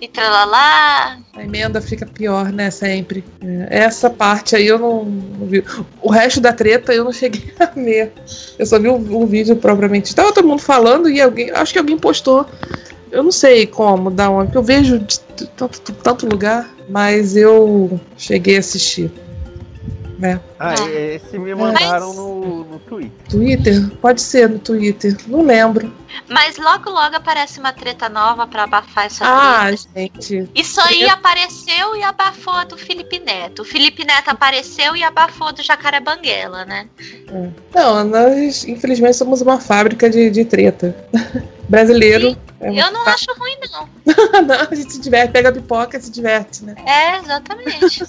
e tralalá.
A emenda fica pior, né? Sempre. É, Essa parte aí eu não, não vi. O resto da treta eu não cheguei (laughs) a ver. Eu só vi o, o vídeo propriamente. Estava todo mundo falando e alguém. Acho que alguém postou. Eu não sei como, da onde, porque eu vejo de tanto, tanto lugar, mas eu cheguei a assistir. Né?
Ah, esse me mandaram no, no Twitter.
Twitter? Pode ser no Twitter. Não lembro.
Mas logo, logo aparece uma treta nova pra abafar essa
Ah,
treta.
gente.
Isso aí apareceu e abafou a do Felipe Neto. O Felipe Neto apareceu e abafou a do Jacaré Banguela, né?
É. Não, nós infelizmente somos uma fábrica de, de treta. (laughs) Brasileiro. é
Eu não acho ruim, não. (laughs)
não, a gente se diverte, pega a pipoca e se diverte, né?
É, exatamente.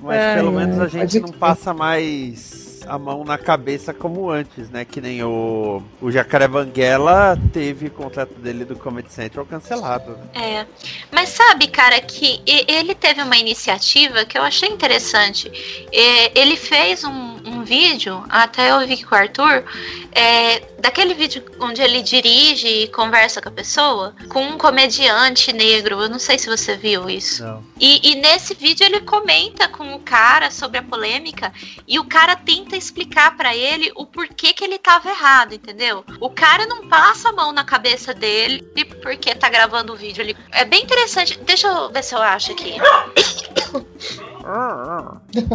Mas
Ai,
pelo menos a gente não passa mais a mão na cabeça como antes, né? Que nem o, o Jacaré Banguela teve o contrato dele do Comedy Central cancelado. Né?
É. Mas sabe, cara, que ele teve uma iniciativa que eu achei interessante. É, ele fez um, um vídeo, até eu vi com o Arthur, é, daquele vídeo onde ele dirige e conversa com a pessoa, com um comediante negro. Eu não sei se você viu isso. E, e nesse vídeo ele comenta com o cara sobre a polêmica e o cara tenta explicar pra ele o porquê que ele tava errado, entendeu? O cara não passa a mão na cabeça dele porque tá gravando o vídeo. Ele... É bem interessante. Deixa eu ver se eu acho aqui. (coughs) (coughs) (coughs)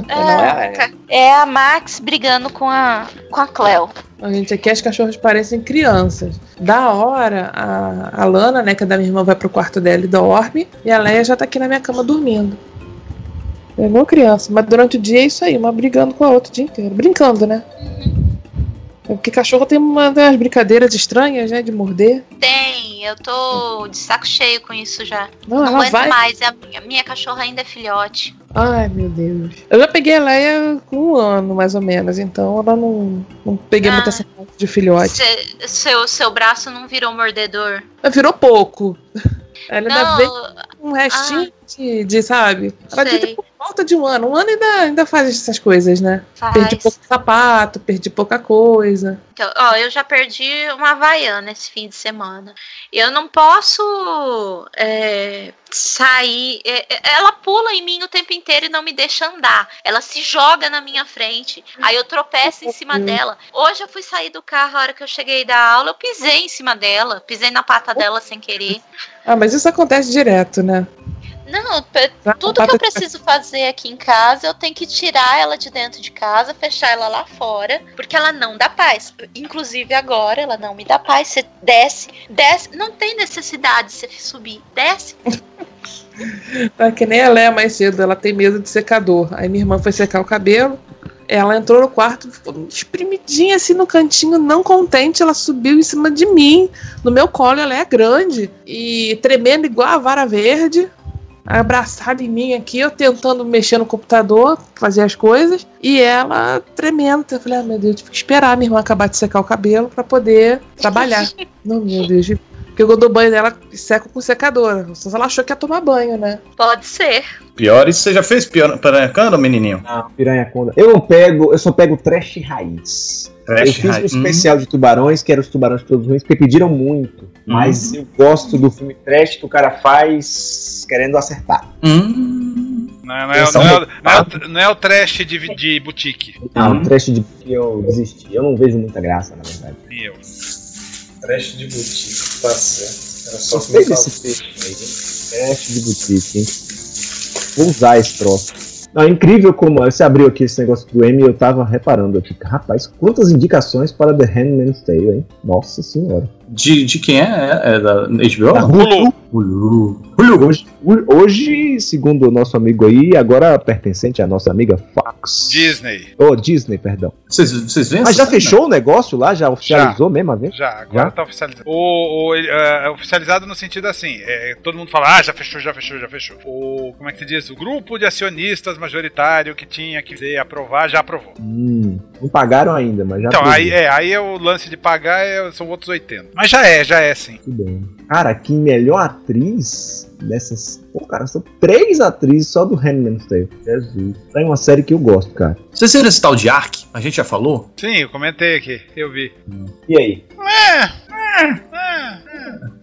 é-
É a Max brigando com a, com a Cleo.
A gente aqui as cachorras parecem crianças. Da hora, a, a Lana, né, que é da minha irmã, vai pro quarto dela e dorme. E a Leia já tá aqui na minha cama dormindo. É igual criança, mas durante o dia é isso aí, uma brigando com a outra o dia inteiro. Brincando, né? É porque cachorro tem uma, tem umas brincadeiras estranhas, né? De morder.
Tem, eu tô de saco cheio com isso já.
Não,
Não aguento
vai-
mais. A minha, minha cachorra ainda é filhote.
Ai, meu Deus. Eu já peguei a Leia com um ano, mais ou menos, então ela não, não peguei
Ah.
muita sequência de filhote.
Cê- seu, seu braço não virou mordedor?
Virou pouco. (laughs) Ela ainda
Não,
veio um restinho de, de, sabe? Ela
Sei.
devia por volta de um ano. Um ano ainda, ainda faz essas coisas, né?
Faz.
Perdi pouco sapato, perdi pouca coisa.
Então, ó, eu já perdi uma Havaiana esse fim de semana. Eu não posso é, sair. é, é, ela pula em mim o tempo inteiro e não me deixa andar. Ela se joga na minha frente. Aí eu tropeço em cima
Deus.
dela. Hoje eu fui sair do carro, a hora que eu cheguei da aula, eu pisei em cima dela. Pisei na pata dela sem querer.
Ah, mas isso acontece direto, né?
Não, tudo que eu preciso fazer aqui em casa, eu tenho que tirar ela de dentro de casa, fechar ela lá fora, porque ela não dá paz. Inclusive agora, ela não me dá paz. Você desce, desce, não tem necessidade de você subir, desce.
Tá que nem a Léa mais cedo, ela tem medo de secador. Aí minha irmã foi secar o cabelo. Ela entrou no quarto, espremidinha assim no cantinho, não contente. Ela subiu em cima de mim, no meu colo. Ela é grande e tremendo igual a vara verde, abraçada em mim aqui, eu tentando mexer no computador, fazer as coisas, e ela tremendo. Eu falei, ah, meu Deus, eu tive que esperar a minha irmã acabar de secar o cabelo pra poder trabalhar. (laughs) não, meu Deus, porque eu dou banho nela e seco com secador. Só ela achou que ia tomar banho, né?
Pode ser.
Pior, isso você já fez pior piranhacando, menininho?
Não, piranha conda. Eu não pego, eu só pego trash raiz.
Trash
eu fiz
raiz.
um especial de tubarões, que era os tubarões todos ruins, porque pediram muito. Mas eu gosto do filme trash que o cara faz querendo acertar.
Hum.
Não, não, é, não, é, o- não, é, o- não é o trash de, de boutique.
Não, trash de que eu desisti. Eu não vejo muita graça, na verdade.
Nem eu.
Trash de boutique, tá certo. Era só
Gostei desse texto aí, hein? Trash de boutique, hein? Vou usar esse troço. Não, é incrível como você abriu aqui esse negócio do M e eu tava reparando aqui. Rapaz, quantas indicações para The Handmaid's Tale, hein? Nossa senhora.
De, de quem é? É, é da HBO?
Da Hulu.
Hulu.
Hoje, hoje, segundo o nosso amigo aí, agora pertencente à nossa amiga Fox.
Disney.
Oh, Disney, perdão.
Vocês, veem
Mas já fechou o negócio lá? Já oficializou mesmo a vez?
Já, agora tá oficializado. O, o, ele, é, é oficializado no sentido assim: é, todo mundo fala, ah, já fechou, já fechou, já fechou. O, como é que se diz? O grupo de acionistas majoritário que tinha que dizer, aprovar, já aprovou.
Hum, não pagaram ainda, mas já
Então,
aprovou.
aí é, aí é o lance de pagar, é- são outros 80. Mas já é, já é sim.
Tudo bem. Cara, que melhor atriz dessas. Pô, cara, são três atrizes só do Handmaid's Tale. Jesus. É uma série que eu gosto, cara.
Vocês viram esse tal de Ark? A gente já falou?
Sim, eu comentei aqui, eu vi.
E aí?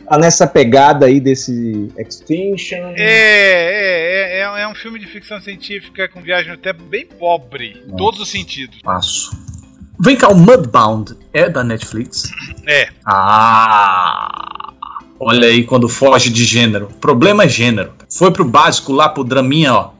Tá nessa pegada aí desse Extinction.
É, é, é, é, é um filme de ficção científica com viagem no tempo bem pobre, em todos os sentidos.
Passo. Vem cá, o Mudbound é da Netflix?
É.
Ah! Olha aí quando foge de gênero. Problema é gênero. Foi pro básico lá pro draminha, ó.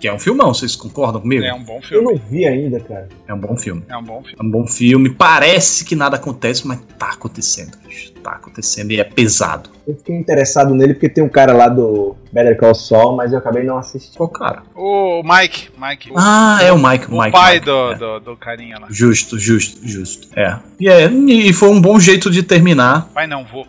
Que é um filmão, vocês concordam comigo?
É um bom
Eu
filme.
não vi ainda, cara.
É um bom filme.
É um bom filme.
É um bom filme. Parece que nada acontece, mas tá acontecendo. bicho. Tá acontecendo e é pesado.
Eu fiquei interessado nele porque tem um cara lá do Better Call Saul, mas eu acabei não assistindo.
Qual cara?
O Mike, Mike.
Ah, é o Mike.
O
Mike,
pai
Mike,
do,
é.
do, do carinha lá.
Justo, justo, justo. É. E, é. e foi um bom jeito de terminar.
Pai não, vou.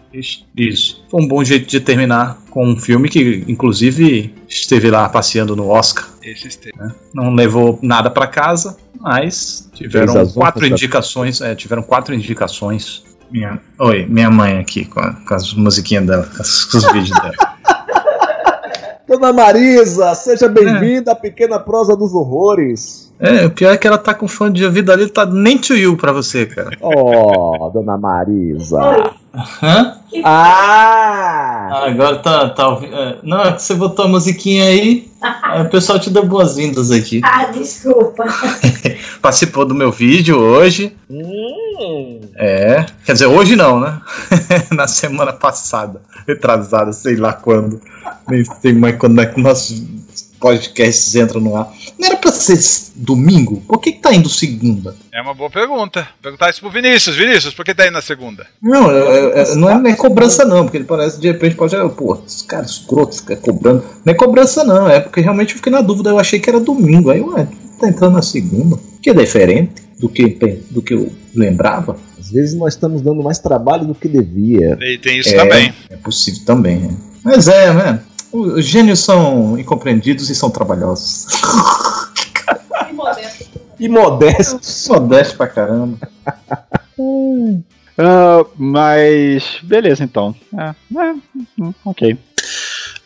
Isso. Foi um bom jeito de terminar com um filme que, inclusive, esteve lá passeando no Oscar.
Esse esteve.
né? Não levou nada pra casa, mas tiveram
Fez
quatro indicações. É, tiveram quatro indicações. Minha, oi, minha mãe aqui com, a- com as musiquinhas dela, com os vídeos dela. (laughs)
Dona Marisa, seja bem-vinda à pequena prosa dos horrores.
É, o pior é que ela tá com fone de ouvido ali, tá nem to you pra você, cara.
Oh, Dona Marisa.
Hã?
Ah!
Ah, agora tá, tá ouvindo. é, Não, é que você botou a musiquinha aí, aí o pessoal te deu boas-vindas aqui.
Ah, desculpa. (laughs)
Participou do meu vídeo hoje.
Hum.
É, quer dizer, hoje não, né? (laughs) Na semana passada, retrasada, sei lá quando. Nem sei mais quando é que nossos podcasts entram no ar. Não era pra ser domingo? Por que, que tá indo segunda?
É uma boa pergunta. Perguntar isso pro Vinícius. Vinícius, por que tá indo na segunda?
Não, é- é- não é nem cobrança não, porque ele parece de repente pode. Pô, os caras escrotos ficam cobrando. Não é cobrança não, é porque realmente eu fiquei na dúvida, eu achei que era domingo. Aí, ué, tá entrando na segunda. Que é diferente do que, do que eu lembrava.
Às vezes nós estamos dando mais trabalho do que devia.
E tem isso
É,
também.
É possível também, né? Mas é, né? Os gênios são incompreendidos e são trabalhosos.
E modesto. (laughs)
Modesto pra caramba.
Ah, mas beleza então. É, é, ok.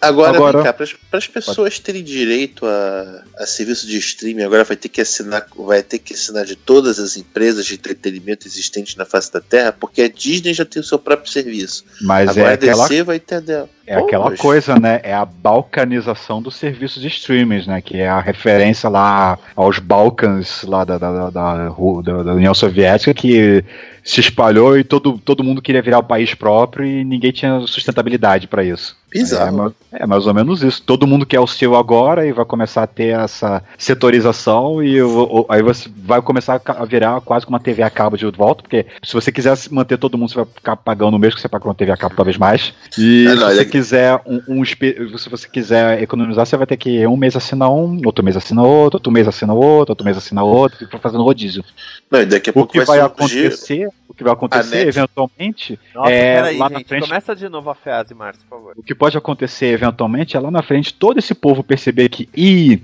Agora,
Agora-
vem cá, para as pessoas terem direito a, a serviço de streaming, agora vai ter que assinar, vai ter que assinar de todas as empresas de entretenimento existentes na face da Terra, porque a Disney já tem o seu próprio serviço.
Mas
agora
é
a DC
aquela-
vai ter dela.
É aquela coisa, né? É a balcanização dos serviços de streaming, né? Que é a referência lá aos Balcãs lá da, da, da, da, da- União Soviética que se espalhou e todo, todo mundo queria virar o país próprio e ninguém tinha sustentabilidade pra isso.
Bizarro.
É, ma- é mais ou menos isso. Todo mundo quer o seu agora e vai começar a ter essa setorização e o- o- aí você vai começar a virar quase que uma TV a cabo de volta, porque se você quiser se manter todo mundo, você vai ficar pagando o mesmo que você paga uma TV a cabo, talvez mais. E
É, não,
se você
é-
quiser um, um se você quiser economizar, você vai ter que um mês assina um, outro mês assina outro, outro mês assina outro, outro mês assina outro, e fazendo rodízio.
Não, e daqui a
O
pouco
que vai
surgir
acontecer, o que vai acontecer eventualmente
Nossa,
é
peraí,
lá
gente.
na frente
Começa de novo a frase, Márcio, por favor.
o que pode acontecer eventualmente é lá na frente todo esse povo perceber que, ih,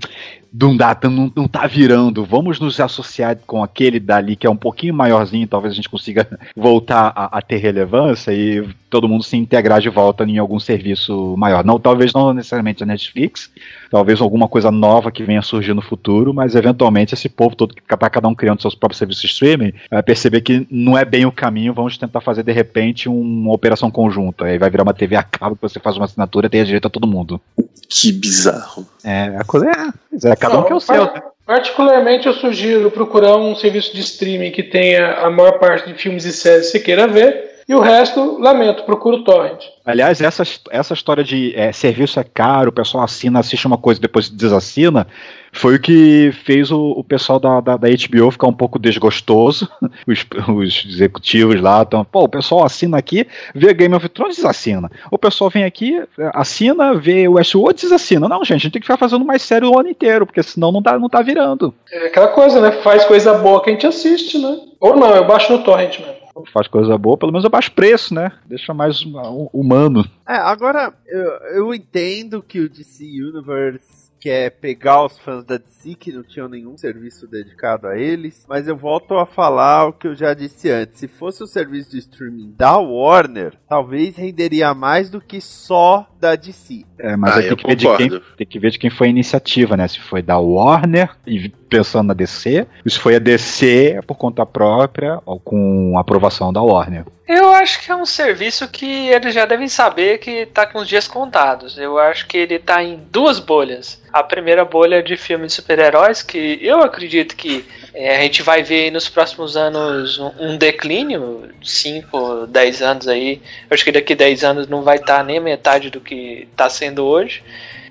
dá, não, não tá virando, vamos nos associar com aquele dali que é um pouquinho maiorzinho, talvez a gente consiga (laughs) voltar a, a ter relevância e todo mundo se integrar de volta em algum serviço maior. Não, talvez não necessariamente a Netflix, talvez alguma coisa nova que venha surgir no futuro, mas eventualmente esse povo todo que tá cada um criando seus próprios serviços de streaming vai perceber que não é bem o caminho, vamos tentar fazer de repente uma operação conjunta. Aí vai virar uma TV a cabo que você faz uma assinatura e tem direito a todo mundo.
Que bizarro.
É, a coisa é, é cada um que é o seu.
par- Particularmente, eu sugiro procurar um serviço de streaming que tenha a maior parte de filmes e séries que você queira ver. E o resto, lamento, procura o torrent.
Aliás, essa, essa história de é, serviço é caro, o pessoal assina, assiste uma coisa e depois desassina, foi o que fez o, o pessoal da, da, da HBO ficar um pouco desgostoso. (laughs) Os, os executivos lá estão, pô, o pessoal assina aqui, vê Game of Thrones desassina. O pessoal vem aqui, assina, vê o e desassina. Não, gente, a gente tem que ficar fazendo mais série o ano inteiro, porque senão não tá, não tá virando.
É aquela coisa, né? Faz coisa boa que a gente assiste, né? Ou não, eu baixo no torrent mesmo.
Faz coisa boa, pelo menos eu baixo preço, né? Deixa mais hum- humano.
É, agora, eu, eu entendo que o DC Universe quer pegar os fãs da DC que não tinham nenhum serviço dedicado a eles, mas eu volto a falar o que eu já disse antes. Se fosse o serviço de streaming da Warner, talvez renderia mais do que só da DC.
É, mas
Ah,
aí tem que, ver de quem, tem que ver de quem foi a iniciativa, né? Se foi da Warner, e pensando na DC, ou se foi a DC por conta própria, ou com aprovação da Warner.
Eu acho que é um serviço que eles já devem saber que tá com os dias contados. Eu acho que ele tá em duas bolhas. A primeira bolha de filmes de super-heróis, que eu acredito que é, a gente vai ver nos próximos anos um, um declínio, 5, 10 anos aí. Eu acho que daqui 10 anos não vai estar nem metade do que está sendo hoje.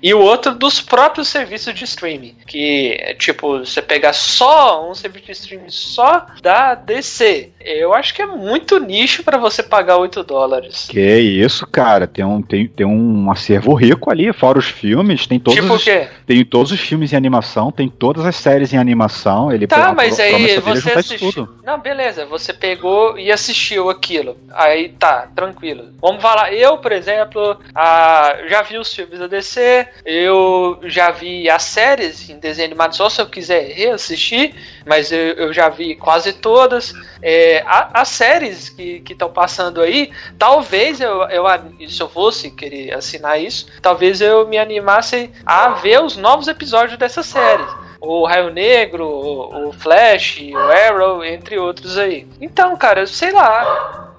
E o outro dos próprios serviços de streaming. Que é tipo, você pegar só um serviço de streaming só da DC. Eu acho que é muito nicho para você pagar 8 dólares.
Que isso, cara, tem um, tem, tem um acervo rico ali, fora os filmes, tem todos
Tipo o
os,
quê?
tem todos os filmes em animação, tem todas as séries em animação, ele
Tá,
a
mas
pro-
aí
é
você assistiu.
tudo.
Não, beleza, você pegou e assistiu aquilo. Aí tá, tranquilo. Vamos falar, eu, por exemplo, ah, já vi os filmes da DC, eu já vi as séries em desenho animado, só se eu quiser reassistir, mas eu, eu já vi quase todas. É, as séries que estão passando aí, talvez eu, eu, se eu fosse querer assinar isso, talvez eu me animasse a ver os novos episódios dessas séries o Raio Negro, o, Flash, o Arrow, entre outros aí. Então, cara, sei lá,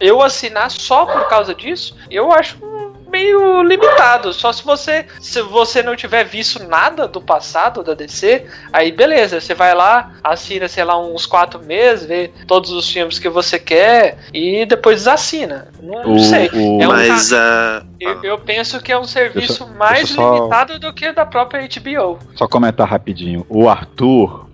eu assinar só por causa disso, eu acho meio limitado. Só se você se você não tiver visto nada do passado da DC, aí beleza, você vai lá, assina, sei lá, uns quatro meses, vê todos os filmes que você quer e depois desassina. Não,
O-
sei.
o-
É um
Mas
ca-
a.
eu, eu penso que é um serviço
Deixa-
mais
deixa só-
limitado do que da própria HBO.
Só comentar rapidinho. O Arthur,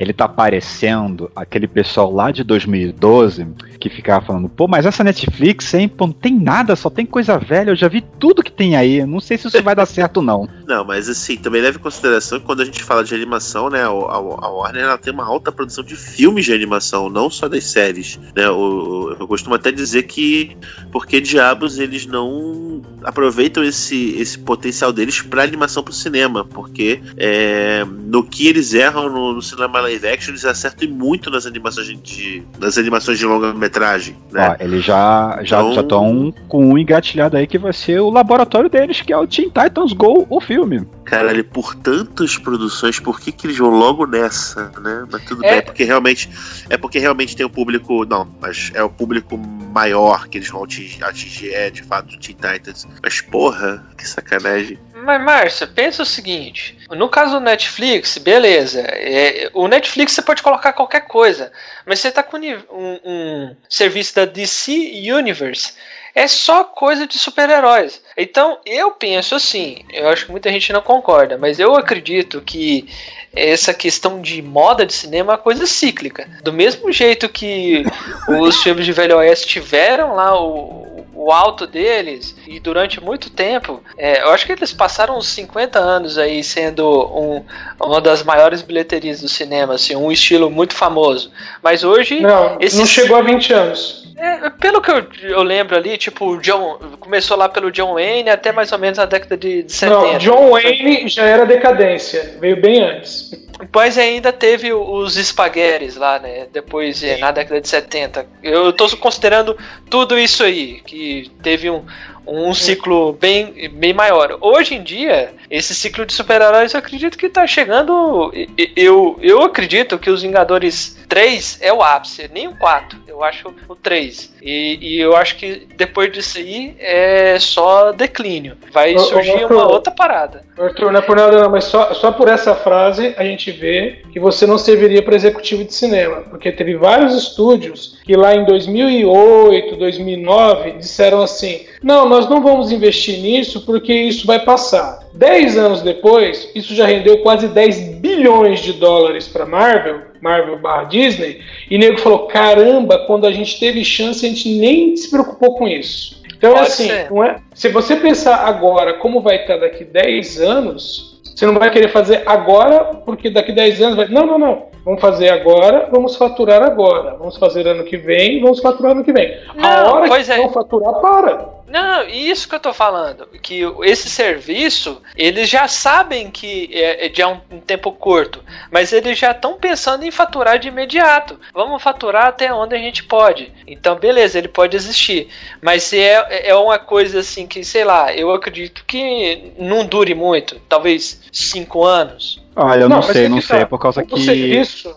ele tá parecendo aquele pessoal lá de 2012 que ficava falando, pô, mas essa Netflix, hein, pô, não tem nada, só tem coisa velha, eu já vi tudo que tem aí. Não sei se isso vai dar certo, não. (laughs)
Não, mas assim, também leve em consideração que quando a gente fala de animação, né, a, a- Warner ela tem uma alta produção de filmes de animação, não só das séries. Né? O- eu costumo até dizer que porque diabos eles não aproveitam esse, esse potencial deles para animação pro cinema, porque é, no que eles erram no, no cinema live action, eles acertam e muito nas animações de, nas animações de longa metragem, né?
Ó, eles já já
Então-
já estão com um engatilhado aí que vai ser o laboratório deles, que é o Teen Titans Go, o filme.
Caralho, por tantas produções, por que, que eles vão logo nessa, né? Mas tudo
É.
bem, porque realmente. É porque realmente tem o público. Não, mas é o público maior que eles vão atingir, atingir é de fato o Teen Titans. Mas porra, que sacanagem.
Mas, Márcia, pensa o seguinte: no caso do Netflix, beleza. é, o Netflix você pode colocar qualquer coisa, mas você tá com um, um serviço da DC Universe. é só coisa de super-heróis. Então eu penso assim, eu acho que muita gente não concorda, mas eu acredito que essa questão de moda de cinema é uma coisa cíclica. Do mesmo jeito que os filmes de Velho Oeste tiveram lá o, o alto deles e durante muito tempo, é, eu acho que eles passaram uns 50 anos aí sendo um, uma das maiores bilheterias do cinema, assim, um estilo muito famoso. Mas hoje.
Não, não chegou a 20 anos.
É, pelo que eu, eu, lembro ali, tipo, John começou lá pelo John Wayne até mais ou menos na década de, de 70.
Não, John Wayne já era decadência, veio bem antes.
Pois ainda teve os espaguetes lá, né? Depois, na década de 70. Eu tô considerando tudo isso aí, que teve um, um ciclo bem, bem maior. Hoje em dia, esse ciclo de super-heróis eu acredito que tá chegando. Eu, eu acredito que os Vingadores 3 é o ápice, nem o 4. Eu acho o 3. E, e eu acho que depois disso aí é só declínio. Vai surgir uma outra parada.
Arthur, não é por nada não, mas só, só por essa frase a gente vê que você não serviria para executivo de cinema. Porque teve vários estúdios que lá em 2008, 2009 disseram assim: não, nós não vamos investir nisso porque isso vai passar. Dez anos depois, isso já rendeu quase 10 bilhões de dólares para Marvel Marvel barra Disney, e nego falou: caramba, quando a gente teve chance, a gente nem se preocupou com isso. Então, Pode assim, não é, se você pensar agora como vai estar daqui 10 anos, você não vai querer fazer agora, porque daqui 10 anos vai. Não, não, não. Vamos fazer agora, vamos faturar agora. Vamos fazer ano que vem, vamos faturar ano que vem. Não, a hora que é. vão faturar, para.
Não, isso que eu tô falando. Que esse serviço, eles já sabem que é, é de um, um tempo curto, mas eles já estão pensando em faturar de imediato. Vamos faturar até onde a gente pode. Então, beleza, ele pode existir. Mas se é, é uma coisa assim que, sei lá, eu acredito que não dure muito talvez cinco anos.
Olha, eu não, não sei, não sei, tá. por causa que.
Isso.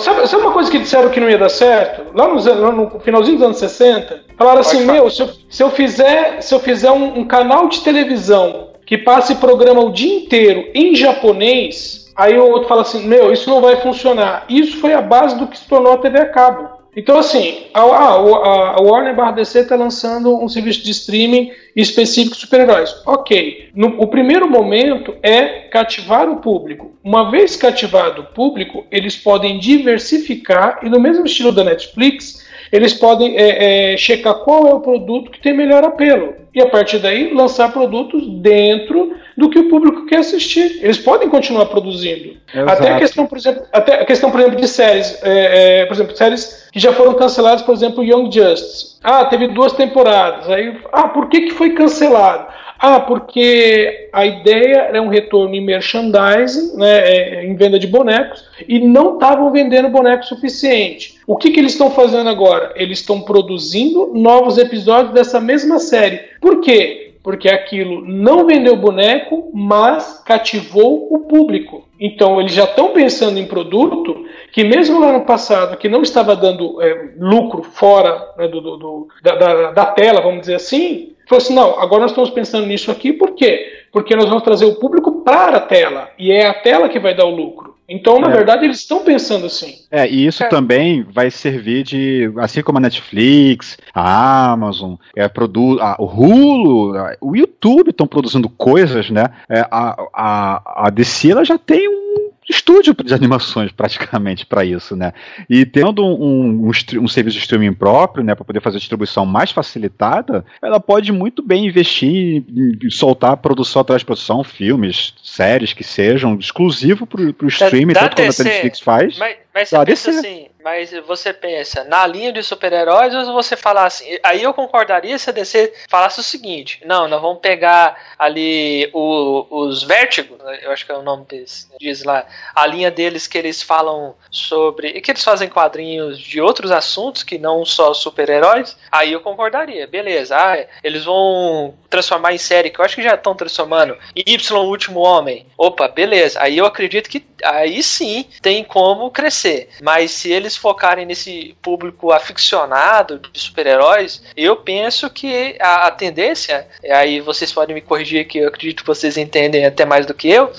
Sabe, sabe, uma coisa que disseram que não ia dar certo? Lá no, no finalzinho dos anos 60, falaram assim: meu, se eu, se eu fizer, se eu fizer um, um canal de televisão que passe programa o dia inteiro em japonês, aí o outro fala assim: meu, isso não vai funcionar. Isso foi a base do que se tornou a TV a cabo. Então, assim, a, a, a Warner Barra DC está lançando um serviço de streaming específico de super-heróis. Ok. No, o primeiro momento é cativar o público. Uma vez cativado o público, eles podem diversificar e, no mesmo estilo da Netflix, eles podem é, é, checar qual é o produto que tem melhor apelo. E a partir daí lançar produtos dentro do que o público quer assistir. Eles podem continuar produzindo. até a questão, por exemplo, até a questão, por exemplo, de séries. É, é, por exemplo, séries que já foram canceladas, por exemplo, Young Justice. Ah, teve duas temporadas. Aí, ah, por que, que foi cancelado? Ah, porque a ideia era um retorno em merchandising, né, é, em venda de bonecos, e não estavam vendendo boneco suficiente. O que, que eles estão fazendo agora? Eles estão produzindo novos episódios dessa mesma série. Por quê? Porque aquilo não vendeu boneco, mas cativou o público. Então eles já estão pensando em produto que mesmo lá no passado que não estava dando é, lucro fora né, do, do, do, da, da, tela, vamos dizer assim, falou assim, não, agora nós estamos pensando nisso aqui, por quê? Porque nós vamos trazer o público para a tela, e é a tela que vai dar o lucro. Então, na é. verdade, eles estão pensando assim.
É, e isso é. também vai servir de, assim como a Netflix, a Amazon, é, produ a, o Hulu, o YouTube estão produzindo coisas, né? É, a, a, a DC ela já tem um estúdio de animações praticamente para isso, né? E tendo um, um, um, serviço de streaming próprio, né, para poder fazer a distribuição mais facilitada, ela pode muito bem investir em soltar produção atrás de produção, filmes, séries que sejam exclusivo para o streaming, tanto quanto a Netflix faz.
Mas, mas você pensa assim, mas você pensa na linha de super-heróis ou você fala assim, aí eu concordaria se a DC falasse o seguinte, não, nós vamos pegar ali o, os Vertigo, eu acho que é o nome deles, né, diz lá, a linha deles que eles falam sobre, e que eles fazem quadrinhos de outros assuntos que não só super-heróis, aí eu concordaria, beleza, ah, eles vão transformar em série, que eu acho que já estão transformando, Y, o Último Homem, opa, beleza, aí eu acredito que aí sim tem como crescer. Mas se eles focarem nesse público aficionado de super-heróis, eu penso que a, a, tendência, aí vocês podem me corrigir que eu acredito que vocês entendem até mais do que eu?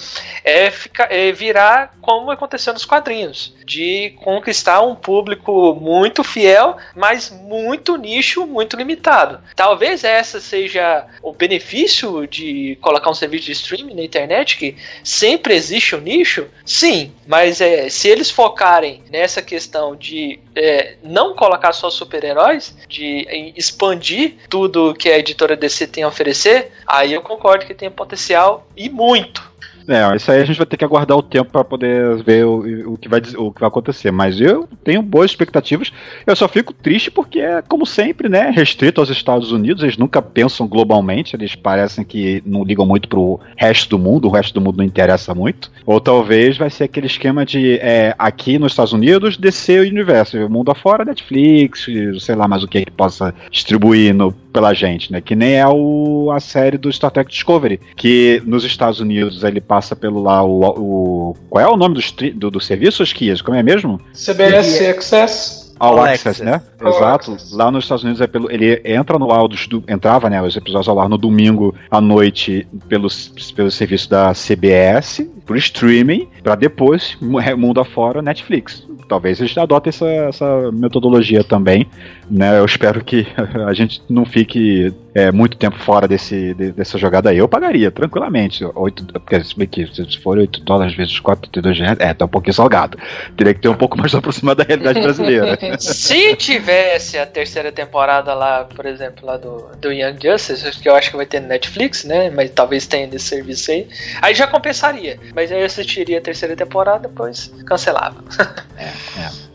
É, é virar como aconteceu nos quadrinhos, de conquistar um público muito fiel, mas muito nicho, muito limitado. Talvez essa seja o benefício de colocar um serviço de streaming na internet, que sempre existe um nicho, sim, mas é, se eles focarem nessa questão de é, não colocar só super-heróis, de expandir tudo que a editora DC tem a oferecer, aí eu concordo que tem potencial e muito.
É, isso aí a gente vai ter que aguardar o tempo para poder ver o, o, que vai, o que vai acontecer. Mas eu tenho boas expectativas. Eu só fico triste porque é, como sempre, né, restrito aos Estados Unidos. Eles nunca pensam globalmente. Eles parecem que não ligam muito pro resto do mundo. O resto do mundo não interessa muito. Ou talvez vai ser aquele esquema de é, aqui nos Estados Unidos descer o universo. O mundo afora, Netflix, sei lá mais o que que possa distribuir no, pela gente, né? Que nem é o, a série do Star Trek Discovery, que nos Estados Unidos ele passa pelo lá o. o qual é o nome do, do, do serviço, Esquias? Como é mesmo?
CBS Access.
All Access,
Access.
né?
All
Exato. Lá nos Estados Unidos é pelo. Ele entra no ar dos, do, entrava, né? Os episódios ao ar no domingo à noite pelo, pelo serviço da CBS, por streaming, pra depois, mu- mundo afora, Netflix. Talvez eles adotem essa, essa metodologia também. Né? Eu espero que (laughs) a gente não fique é, muito tempo fora desse, de- dessa jogada aí. Eu pagaria, tranquilamente. 8, porque se for 8 dólares vezes 4, 32 reais, é, tá um pouquinho salgado. Teria que ter um pouco mais (laughs) aproximado da realidade brasileira. (laughs)
Se tivesse a terceira temporada lá, por exemplo, lá do, do Young Justice, que eu acho que vai ter no Netflix, né? Mas talvez tenha nesse serviço aí. Aí já compensaria. Mas aí eu assistiria a terceira temporada, depois cancelava.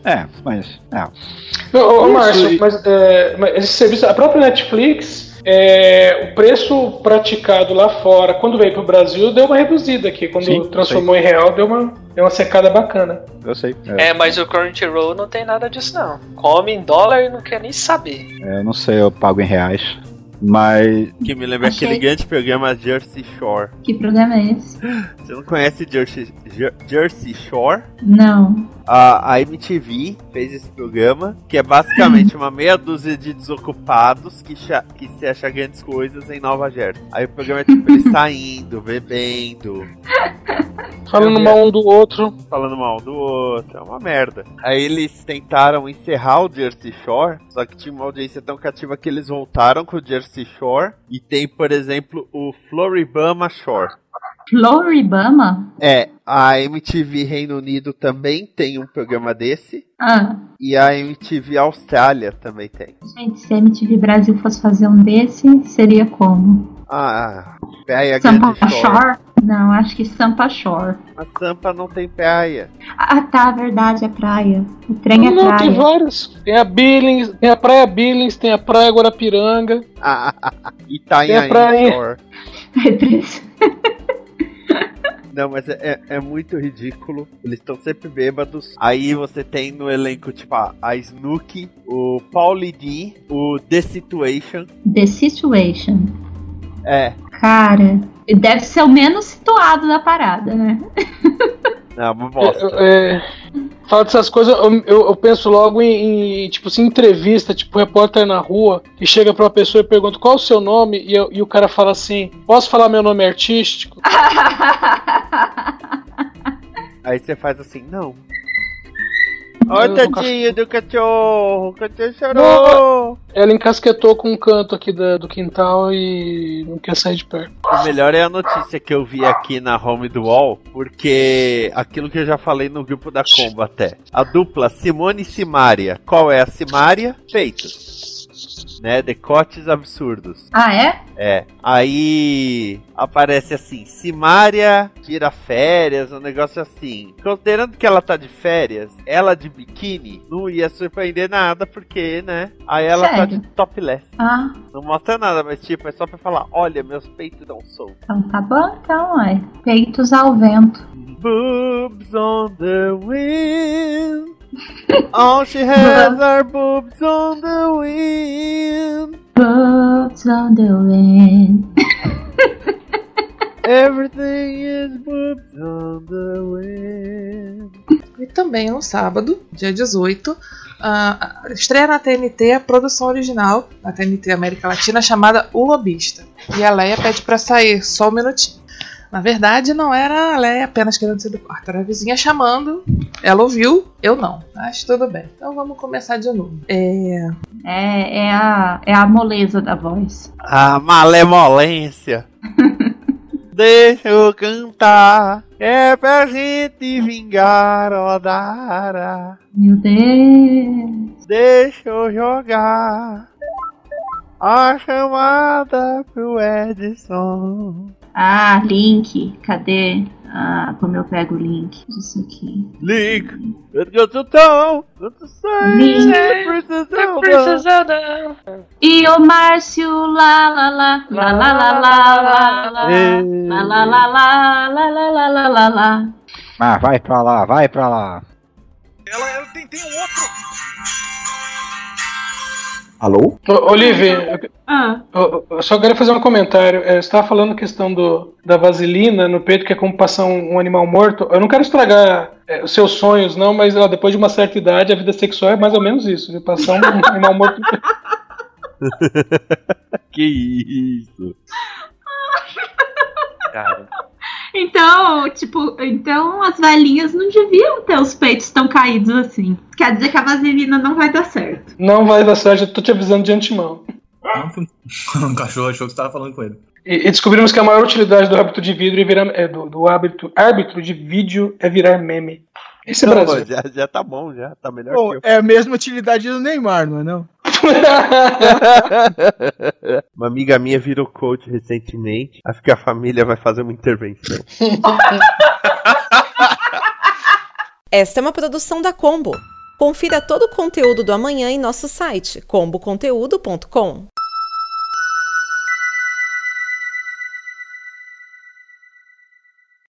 É, mas. É.
Não, ô, Márcio, mas, é, mas esse serviço, a própria Netflix, é, o preço praticado lá fora, quando veio pro Brasil, deu uma reduzida aqui. Quando
Sim,
transformou em real, deu uma, deu uma secada bacana.
Eu sei.
É, mas o Crunchyroll não tem nada disso, não. Come em dólar e não quer nem saber.
É, eu não sei, eu pago em reais. Mas.
Que me lembra
Achei-
aquele grande programa Jersey Shore.
Que programa é esse?
Você não conhece Jersey, Jer- Jersey Shore?
Não.
A, a MTV fez esse programa, que é basicamente uma meia dúzia de desocupados que, que se acha grandes coisas em Nova Jersey. Aí o programa é tipo eles (laughs) saindo, bebendo,
Falando mal um do outro.
falando mal do outro, é uma merda. Aí eles tentaram encerrar o Jersey Shore, só que tinha uma audiência tão cativa que eles voltaram com o Jersey Shore. E tem, por exemplo, o Floribama Shore.
Floribama?
É, a MTV Reino Unido também tem um programa desse.
Ah,
E a MTV Austrália também tem.
gente, se a MTV Brasil fosse fazer um desse, seria como?
Ah, praia
Sampa
Grande Shore.
Shore? Não, acho que Sampa Shore.
A Sampa não tem praia.
Ah, tá, verdade, é praia. O trem é
não,
praia.
tem vários. Tem a Billings, tem a Praia Billings, tem a Praia Guarapiranga.
Itanhaém
Tem a praia.
Shore.
É triste. (laughs) (laughs)
Não, mas é, é- é muito ridículo. Eles estão sempre bêbados. Aí você tem no elenco, tipo, a, a Snooki, o Paulie D, o The Situation.
The Situation.
É,
Cara, deve ser o menos situado da parada, né?
não, (laughs) uma bosta.
É, é, fala dessas coisas, eu, eu- eu penso logo em, em, tipo assim, entrevista, tipo, repórter na rua, que chega pra uma pessoa e pergunta qual o seu nome, e, eu- e o cara fala assim, posso falar meu nome artístico? (laughs) (laughs)
Aí você faz assim, não. Olha o tadinho do cachorro, o cachorro chorou.
Ela encasquetou com um canto aqui da- do quintal e não quer sair de perto.
O melhor é a notícia que eu vi aqui na home do wall, porque aquilo que eu já falei no grupo da Combo até. A dupla Simone e Simária. Qual é a Simária? Peitos. Né? Decotes absurdos.
Ah, é?
É. Aí aparece assim, Simária tira férias, um negócio assim. Considerando que ela tá de férias, ela de biquíni não ia surpreender nada, porque, né? Aí ela tá
Sério?
de topless.
Ah,
Não mostra nada, mas tipo, é só pra falar, olha, meus peitos dão solto.
então tá bom, então, ué. Peitos ao vento.
Boobs on the wind. (laughs) All she has are boobs on the wind.
Boats on the wind. (laughs)
Everything is boobs on the wind.
E também no sábado, dia 18, ah, estreia na TNT a produção original da TNT América Latina chamada O Lobista. E a Leia pede pra sair só um minutinho. Na verdade, não era a Leia apenas querendo ser do quarto, era a vizinha chamando. Ela ouviu, eu não. Mas tudo bem. Então vamos começar de novo. É.
É, é, a, é a moleza da voz.
A malemolência. (laughs) Deixa eu cantar. É pra gente vingar, Odara.
Meu Deus.
Deixa eu jogar. A chamada pro Edson.
Ah, link. Cadê? Ah, como eu pego o link disso aqui.
Link. Eu tô tão. Eu tô.
Precisando.
E o Márcio, lá, lá, lá, lá, lá, lá, lá, lá, lá, lá, lá, lá, lá, lá, lá, lá.
Ah, vai pra lá, vai pra lá.
Ela, ela tem, tem um outro.
Alô?
Ô, eu,
Ah,
eu- eu só quero fazer um comentário. É, Você estava falando a questão do, da vaselina no peito, que é como passar um, um animal morto. Eu não quero estragar é, os seus sonhos, não, mas ó, depois de uma certa idade, a vida sexual é mais ou menos isso. De passar um (laughs) animal morto no peito. (laughs)
que isso? (laughs)
Cara.
Então, tipo, então as velhinhas não deviam ter os peitos tão caídos assim. Quer dizer que a vaselina não vai dar certo.
Não vai dar certo, eu tô te avisando de antemão. (laughs)
um cachorro achou que você tava falando com ele.
E, e descobrimos que a maior utilidade do hábito de vidro é virar, é, do, do hábito, árbitro de vídeo é virar meme. Esse é
Não,
Brasil.
já, já tá bom, já. Tá melhor
Bom,
que eu.
é a mesma utilidade do Neymar, não é não? (laughs)
Uma amiga minha virou coach recentemente. Acho que a família vai fazer uma intervenção. (laughs)
Esta é uma produção da Combo. Confira todo o conteúdo do amanhã em nosso site comboconteúdo.com.